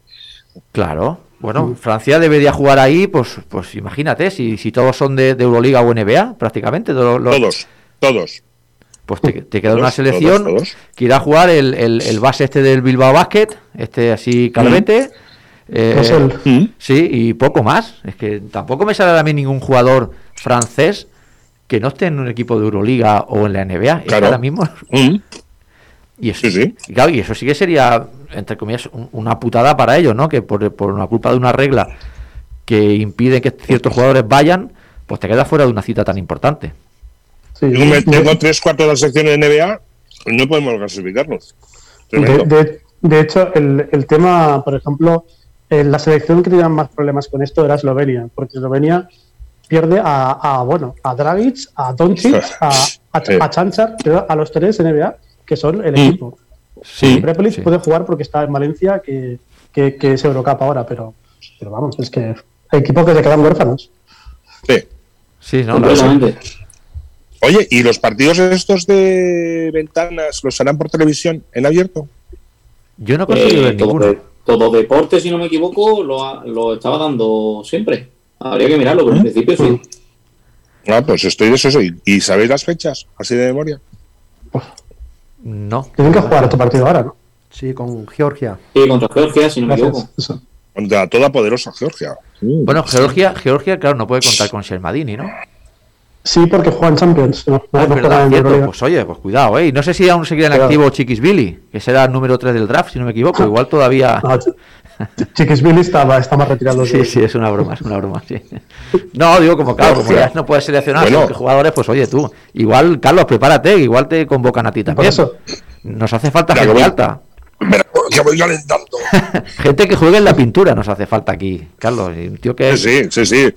Claro. Bueno, Francia debería jugar ahí, pues, pues imagínate, si, si todos son de, de Euroliga o NBA, prácticamente. todos los- Todos, todos. Pues te, te queda Todos, una selección todos, todos. que irá a jugar el, el, el base este del Bilbao Basket, este así calvete. eh, Es el- Mm. Sí, y poco más. Es que tampoco me sale a mí ningún jugador francés que no esté en un equipo de Euroliga o en la NBA. Es que Claro. ahora mismo. Mm. Y eso, Sí, sí. y claro, y eso sí que sería, entre comillas, un- una putada para ellos, ¿no? Que por, por una culpa de una regla que impide que ciertos jugadores vayan, pues te quedas fuera de una cita tan importante. Sí. Tengo, me- tengo tres cuartos de la sección de NBA y no podemos clasificarnos. De, Tremendo. de- de hecho, el, el tema, por ejemplo, en la selección que tenía más problemas con esto era Eslovenia, porque Eslovenia pierde a, a, bueno, a Dragic, a Doncic, a, a, a Chanchar, pero a los tres NBA, que son el Mm. equipo. Sí, Brepolis sí. puede jugar porque está en Valencia, que, que, que es Eurocup ahora, pero, pero vamos, es que hay equipos que se quedan huérfanos. Sí. Sí, no, completamente. Oye, ¿y los partidos estos de ventanas los harán por televisión en abierto? Yo no he conseguido Eh, ver todo, ninguno. de- todo deporte, si no me equivoco, lo, ha- lo estaba dando siempre. Habría que mirarlo, pero en principio sí. Ah, pues estoy de eso. soy. ¿Y sabéis las fechas? Así de memoria. No. Tienen que jugar otro partido ahora, ¿no? Sí, con Georgia. Sí, contra Georgia, si no me equivoco. Contra toda poderosa Georgia. Mm. Bueno, Georgia, Georgia, claro, no puede contar con Shermadini, ¿no? Sí, porque juegan Champions. No, Ah, no verdad, cierto. Euroliga. Pues oye, pues cuidado, ¿eh? Y no sé si aún seguirá en activo Chiquisvili, que será el número 3 del draft, si no me equivoco. Igual todavía. No, Ch- Chiquisvili está, más retirado. Sí, sí, es una broma, es una broma, sí. No, digo, como claro, como ya no puedes seleccionar Bueno. qué jugadores, pues oye tú. Igual, Carlos, prepárate, igual te convocan a ti Por también. eso, Nos hace falta gente voy. alta. Mira, que voy calentando. Gente que juegue en la pintura nos hace falta aquí, Carlos. Un tío que. Sí, sí, sí, sí.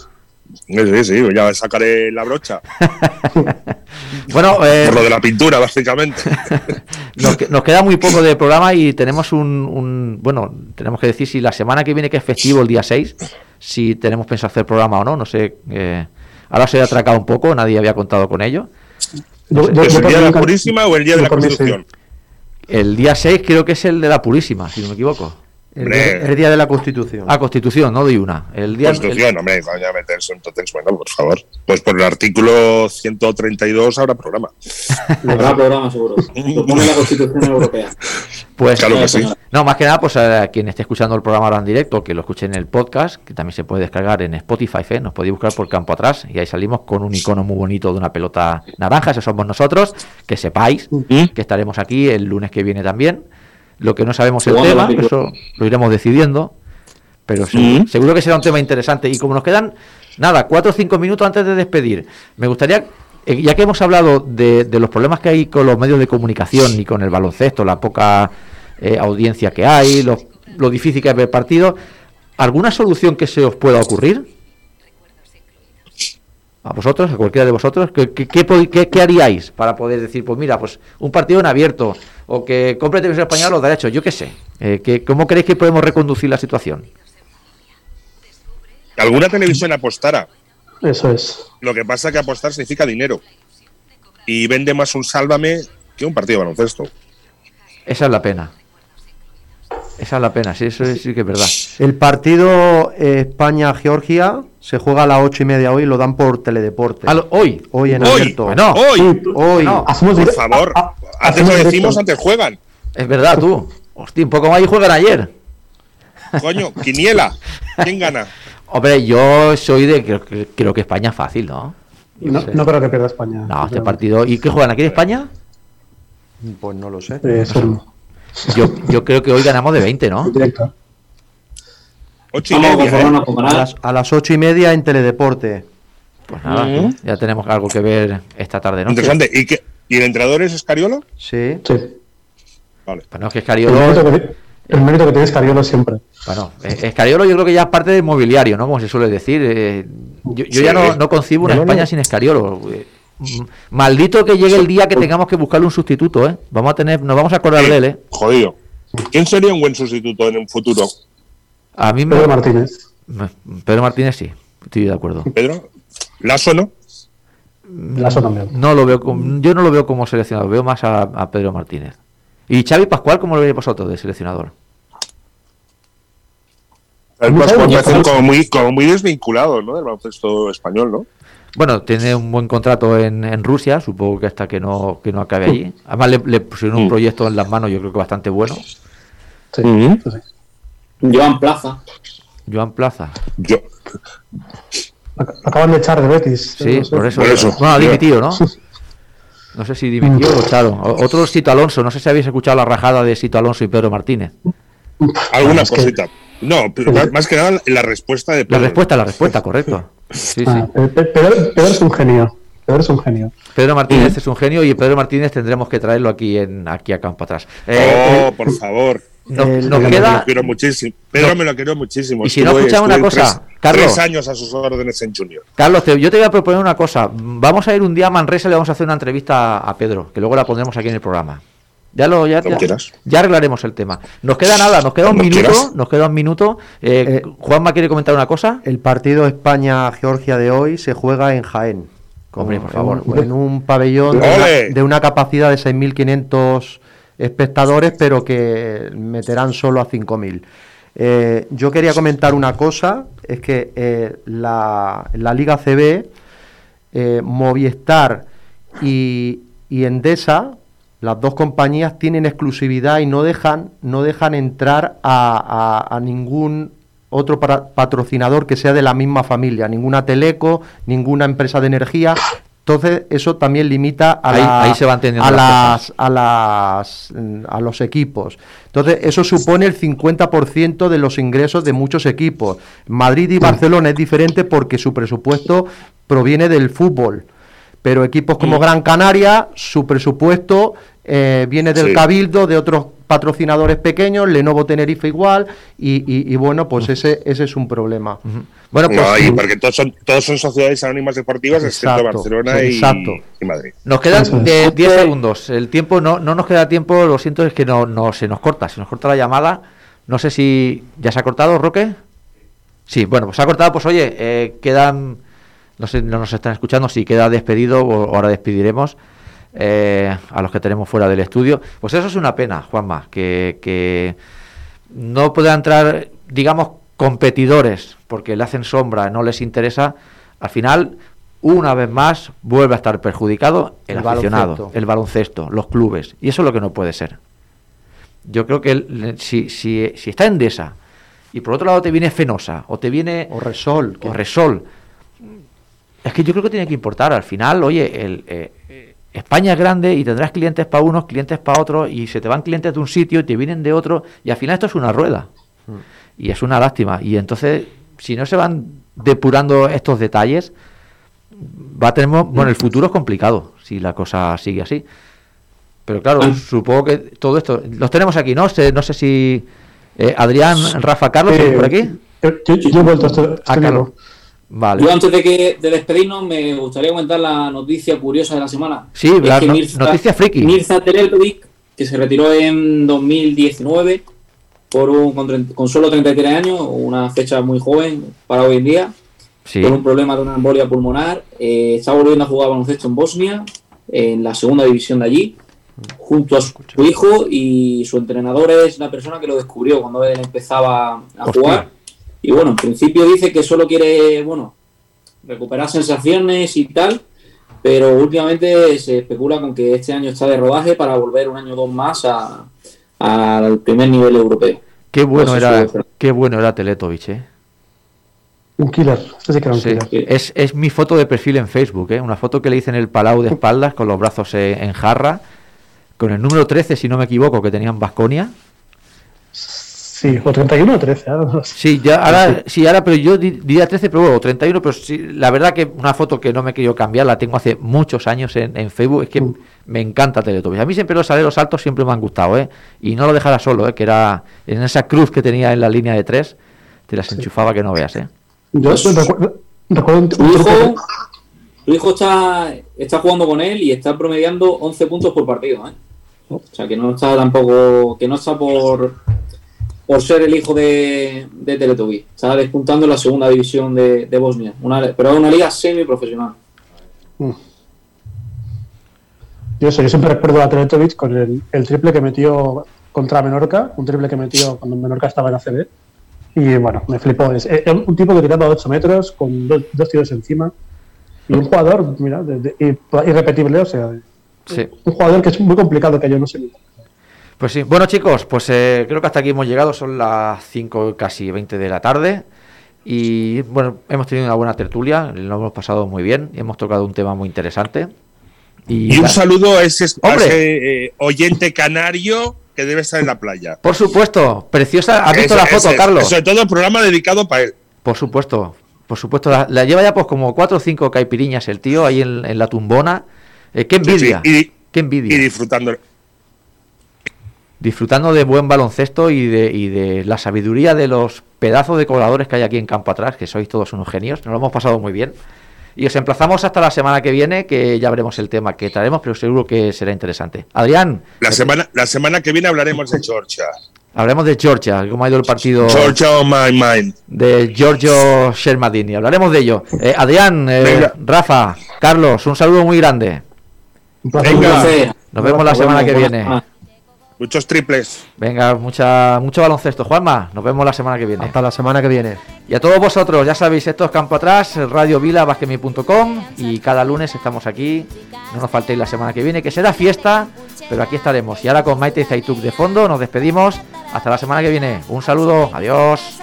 Sí, sí, ya sacaré la brocha. Bueno, eh, Por lo de la pintura, básicamente. Nos, que- nos queda muy poco de programa y tenemos un, un- Bueno, tenemos que decir si la semana que viene, que es festivo, el día 6, si tenemos pensado hacer programa o no. No sé. eh, ahora se ha atracado un poco, nadie había contado con ello. ¿Es el día de la Purísima o el día de la. Constitución? El día 6 creo que es el de la Purísima, si no me equivoco. El, día- el día de la Constitución. Ah, Constitución, no doy una. El día, Constitución, hombre, coño, meterse entonces, bueno, por favor. Pues por el artículo 132 habrá programa. Habrá programa seguro. La Constitución Europea. pues, Claro que sí. No, más que nada, pues a quien esté escuchando el programa ahora en directo, que lo escuche en el podcast, que también se puede descargar en Spotify, ¿eh? nos podéis buscar por campo atrás y ahí salimos con un icono muy bonito de una pelota naranja, esos somos nosotros, que sepáis que estaremos aquí el lunes que viene también. Lo que no sabemos el tema, eso lo iremos decidiendo, pero seguro, ¿Mm? seguro que será un tema interesante. Y como nos quedan, nada, cuatro o cinco minutos antes de despedir, me gustaría, eh, ya que hemos hablado de, de los problemas que hay con los medios de comunicación y con el baloncesto, la poca eh, audiencia que hay, lo, lo difícil que es ver partidos, ¿alguna solución que se os pueda ocurrir? A vosotros, a cualquiera de vosotros, ¿qué, qué, qué pod- qué- qué haríais para poder decir, pues mira, pues un partido en abierto, o que compre televisión española los derechos, yo qué sé? Eh, que, ¿Cómo creéis que podemos reconducir la situación? ¿Alguna televisión apostara? Eso es. Lo que pasa es que apostar significa dinero. Y vende más un sálvame que un partido de baloncesto. Esa es la pena. Esa es la pena, sí, eso sí que es verdad. El partido España-Georgia se juega a las ocho y media hoy, lo dan por Teledeporte. Ah, hoy. Hoy en Hoy, abierto. Bueno, Hoy, Hoy. No. Hacemos por favor. a- a- Antes lo hacemos decimos, antes juegan. es verdad, tú. Hostia, un poco más y juegan ayer. Coño, Quiniela. ¿Quién gana? Hombre, yo soy de. Creo, que- creo que España es fácil, ¿no? No, sé. no creo que pierda España. No, este partido. ¿Y qué juegan aquí en España? Pues no lo sé. Eh, son Yo, yo creo que hoy ganamos de 20, ¿no? directo. Ocho y media. ¿eh? A las, a las ocho y media en Teledeporte. Pues nada, Mm. ya tenemos algo que ver esta tarde, ¿no? Interesante. ¿Y, qué- ¿Y el entrenador es Escariolo? Sí. Sí. Vale. Bueno, es que El mérito Escariolo. que, el mérito que tiene Escariolo siempre. Bueno, eh, Escariolo yo creo que ya es parte del mobiliario, ¿no? Como se suele decir. eh, yo yo ya no, no concibo una No, no. España sin Escariolo. Mm, Maldito que llegue el día que tengamos que buscarle un sustituto, ¿eh? Vamos a tener, nos vamos a acordar de él, ¿eh? Jodido. ¿Quién sería un buen sustituto en un futuro? A mí me, Pedro Martínez. Pedro Martínez sí, estoy de acuerdo. Pedro. Lasso, ¿no? Lasso también. No lo veo como, yo no lo veo como seleccionador, veo más a, a Pedro Martínez. ¿Y Xavi Pascual cómo lo veis vosotros de seleccionador? El Pascual como muy, como muy desvinculado, ¿no? Del baloncesto español, ¿no? Bueno, tiene un buen contrato en, en Rusia, supongo que hasta que no, que no acabe allí. Además le, le pusieron un Mm. proyecto en las manos, yo creo que bastante bueno. Sí, sí. Joan Plaza. Joan Plaza. Yo, Ac- Acaban de echar de Betis. Sí, No sé. por eso. Por eso. Bueno, ha dimitido, ¿no? No sé si dimitió o echaron. Otro Sito Alonso, no sé si habéis escuchado la rajada de Sito Alonso y Pedro Martínez. alguna es que- cosita. No, pero más, más que nada la respuesta de La Pedro. respuesta, la respuesta, correcto. Sí. Ah, Pedro, Pedro es un genio. Pedro es un genio. Pedro Martínez es un genio y Pedro Martínez tendremos que traerlo aquí en aquí a campo atrás. Eh, Oh, por favor. nos, el- nos el- Me lo queda quiero muchísimo. Pedro No. me lo quiero muchísimo. Y si no escuchamos una cosa, tres, Carlos. tres años a sus órdenes en Junior. Carlos, te- yo te voy a proponer una cosa. Vamos a ir un día a Manresa y le vamos a hacer una entrevista a Pedro, que luego la pondremos aquí en el programa. Ya lo ya, ya- arreglaremos el tema. Nos queda nada, nos queda un Cuando minuto, quieras. nos queda un minuto. Eh, Eh, Juanma quiere comentar una cosa. El partido España-Georgia de hoy se juega en Jaén. con- Hombre, por favor. En, en un pabellón de una, de una capacidad de 6.500 espectadores, pero que meterán solo a 5.000. Eh, yo quería comentar una cosa, es que eh, la, la Liga CB, eh, Movistar y, y Endesa, las dos compañías tienen exclusividad y no dejan, no dejan entrar a, a- a ningún otro patrocinador que sea de la misma familia, ninguna teleco, ninguna empresa de energía. Entonces, eso también limita a, Ahí- la- ahí se van entendiendo a, las las, a, las, mm, a los equipos. Entonces, eso supone el 50% de los ingresos de muchos equipos. Madrid y Barcelona es diferente porque su presupuesto proviene del fútbol. Pero equipos como Gran Canaria, su presupuesto eh, viene del Sí. Cabildo, de otros patrocinadores pequeños, Lenovo Tenerife igual, y, y- y bueno, pues ese, ese es un problema. Bueno, pues No, y porque todos son, todos son sociedades anónimas deportivas, excepto Barcelona y, exacto. y Madrid. nos quedan Eso es. de 10 segundos. El tiempo no, no nos queda tiempo, lo siento, es que no, no se nos corta, se nos corta la llamada. No sé si ya se ha cortado, Roque. Sí, bueno, pues se ha cortado, pues oye, eh, quedan, no sé, no nos están escuchando, si queda despedido o ahora despediremos eh, a los que tenemos fuera del estudio. Pues eso es una pena, Juanma, que, que no pueda entrar, digamos, competidores, porque le hacen sombra, no les interesa. Al final, una vez más, vuelve a estar perjudicado el, El aficionado, baloncesto. el baloncesto, los clubes. Y eso es lo que no puede ser. Yo creo que el- si, si, si está Endesa y por otro lado te viene Fenosa o te viene O Resol, o Resol, es que yo creo que tiene que importar. Al final, oye, el, eh, España es grande y tendrás clientes para unos, clientes para otros, y se te van clientes de un sitio y te vienen de otro, y al final esto es una rueda. Y es una lástima. Y entonces, si no se van depurando estos detalles, va a tener, bueno, el futuro es complicado si la cosa sigue así. Pero claro, Ah. supongo que todo esto, los tenemos aquí, ¿no? Sé- no sé si eh, Adrián, Rafa, Carlos, Eh, ¿estáis por aquí? Yo, yo- yo he vuelto, estoy, estoy Ah, Carlos. Vale. Yo antes de que de despedirnos me gustaría comentar la noticia curiosa de la semana. Sí, Es la que no- Mirza- noticia friki. Mirza Teletovic, que se retiró en 2019 por un, con, con solo 33 años, una fecha muy joven para hoy en día, Sí. por un problema de una embolia pulmonar. eh, está volviendo a jugar baloncesto en Bosnia, en la segunda división de allí. junto a su hijo y su entrenador es la persona que lo descubrió cuando él empezaba a Hostia. jugar. Y bueno, en principio dice que solo quiere, bueno, recuperar sensaciones y tal, pero últimamente se especula con que este año está de rodaje para volver un año o dos más a- al primer nivel europeo. Qué bueno era, qué bueno era Teletovic, ¿eh? Un killer. Este sí que era un Sí. killer. Es, es mi foto de perfil en Facebook, ¿eh? Una foto que le hice en el Palau de espaldas con los brazos eh, en jarra, con el número 13, si no me equivoco, que tenía en Basconia. Sí, o 31 o 13. ahora no sé. Sí, ya, ahora, sí, ahora, pero yo di- diría 13, pero bueno, 31, pero sí, la verdad que una foto que no me he querido cambiar, la tengo hace muchos años en, en Facebook, es que Mm. me encanta Teletubbies. A mí siempre los aleros altos siempre me han gustado, ¿eh? Y no lo dejara solo, ¿eh? Que era en esa cruz que tenía en la línea de tres, te las enchufaba que no veas, ¿eh? Yo Pues- recuerdo, recuerdo un hijo, hijo está, está jugando con él y está promediando 11 puntos por partido. ¿eh? O sea, que no está tampoco, que no está por, por ser el hijo de, de Teletubbies. Está despuntando en la segunda división de, de Bosnia, una, pero es una liga semiprofesional. Yo sé, yo siempre recuerdo a Teletovic con el, el triple que metió contra Menorca, un triple que metió cuando Menorca estaba en ACB. Y bueno, me flipó. Es, es un tipo que tiraba 8 metros con dos, dos tiros encima. Y un jugador, mira, de- de- ir- irrepetible, o sea, Sí. un jugador que es muy complicado que yo no sé. Pues sí, bueno chicos, pues eh, creo que hasta aquí hemos llegado, son las 5 casi 20 de la tarde. Y bueno, hemos tenido una buena tertulia, lo hemos pasado muy bien. Y hemos tocado un tema muy interesante. Y, Y un saludo a ese, a ese, eh, oyente canario que debe estar en la playa. Por supuesto, preciosa, ¿has visto la foto, ese- Carlos? Sobre todo el programa dedicado para él. Por supuesto, por supuesto, la, la lleva ya pues como cuatro o cinco caipiriñas el tío ahí en, en la tumbona. Eh, qué Sí, sí, envidia, y, qué y envidia. Disfrutando. De buen baloncesto y de, y de la sabiduría de los pedazos de cobradores que hay aquí en campo atrás, que sois todos unos genios, nos lo hemos pasado muy bien. Y os emplazamos hasta la semana que viene, que ya veremos el tema que traeremos, pero seguro que será interesante. Adrián, La semana, la semana que viene hablaremos de Georgia. hablaremos de Georgia, cómo ha ido el partido Georgia on my mind. de Giorgio Shermadini. Hablaremos de ello. Eh, Adrián, eh. Rafa, Carlos, un saludo muy grande. Un placer. Venga. Nos vemos la semana que viene. Muchos triples. Venga, mucha, mucho baloncesto. Juanma, nos vemos la semana que viene. Hasta la semana que viene. Y a todos vosotros, ya sabéis, esto es Campo Atrás, Radio Vila, basquemi.com y cada lunes estamos aquí. No nos faltéis la semana que viene, que será fiesta, pero aquí estaremos. Y ahora con Maite Zaituk de fondo, nos despedimos. Hasta la semana que viene. Un saludo, adiós.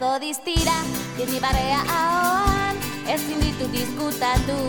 asko diztira, jende barrea ahoan, ezin ditu diskutatu.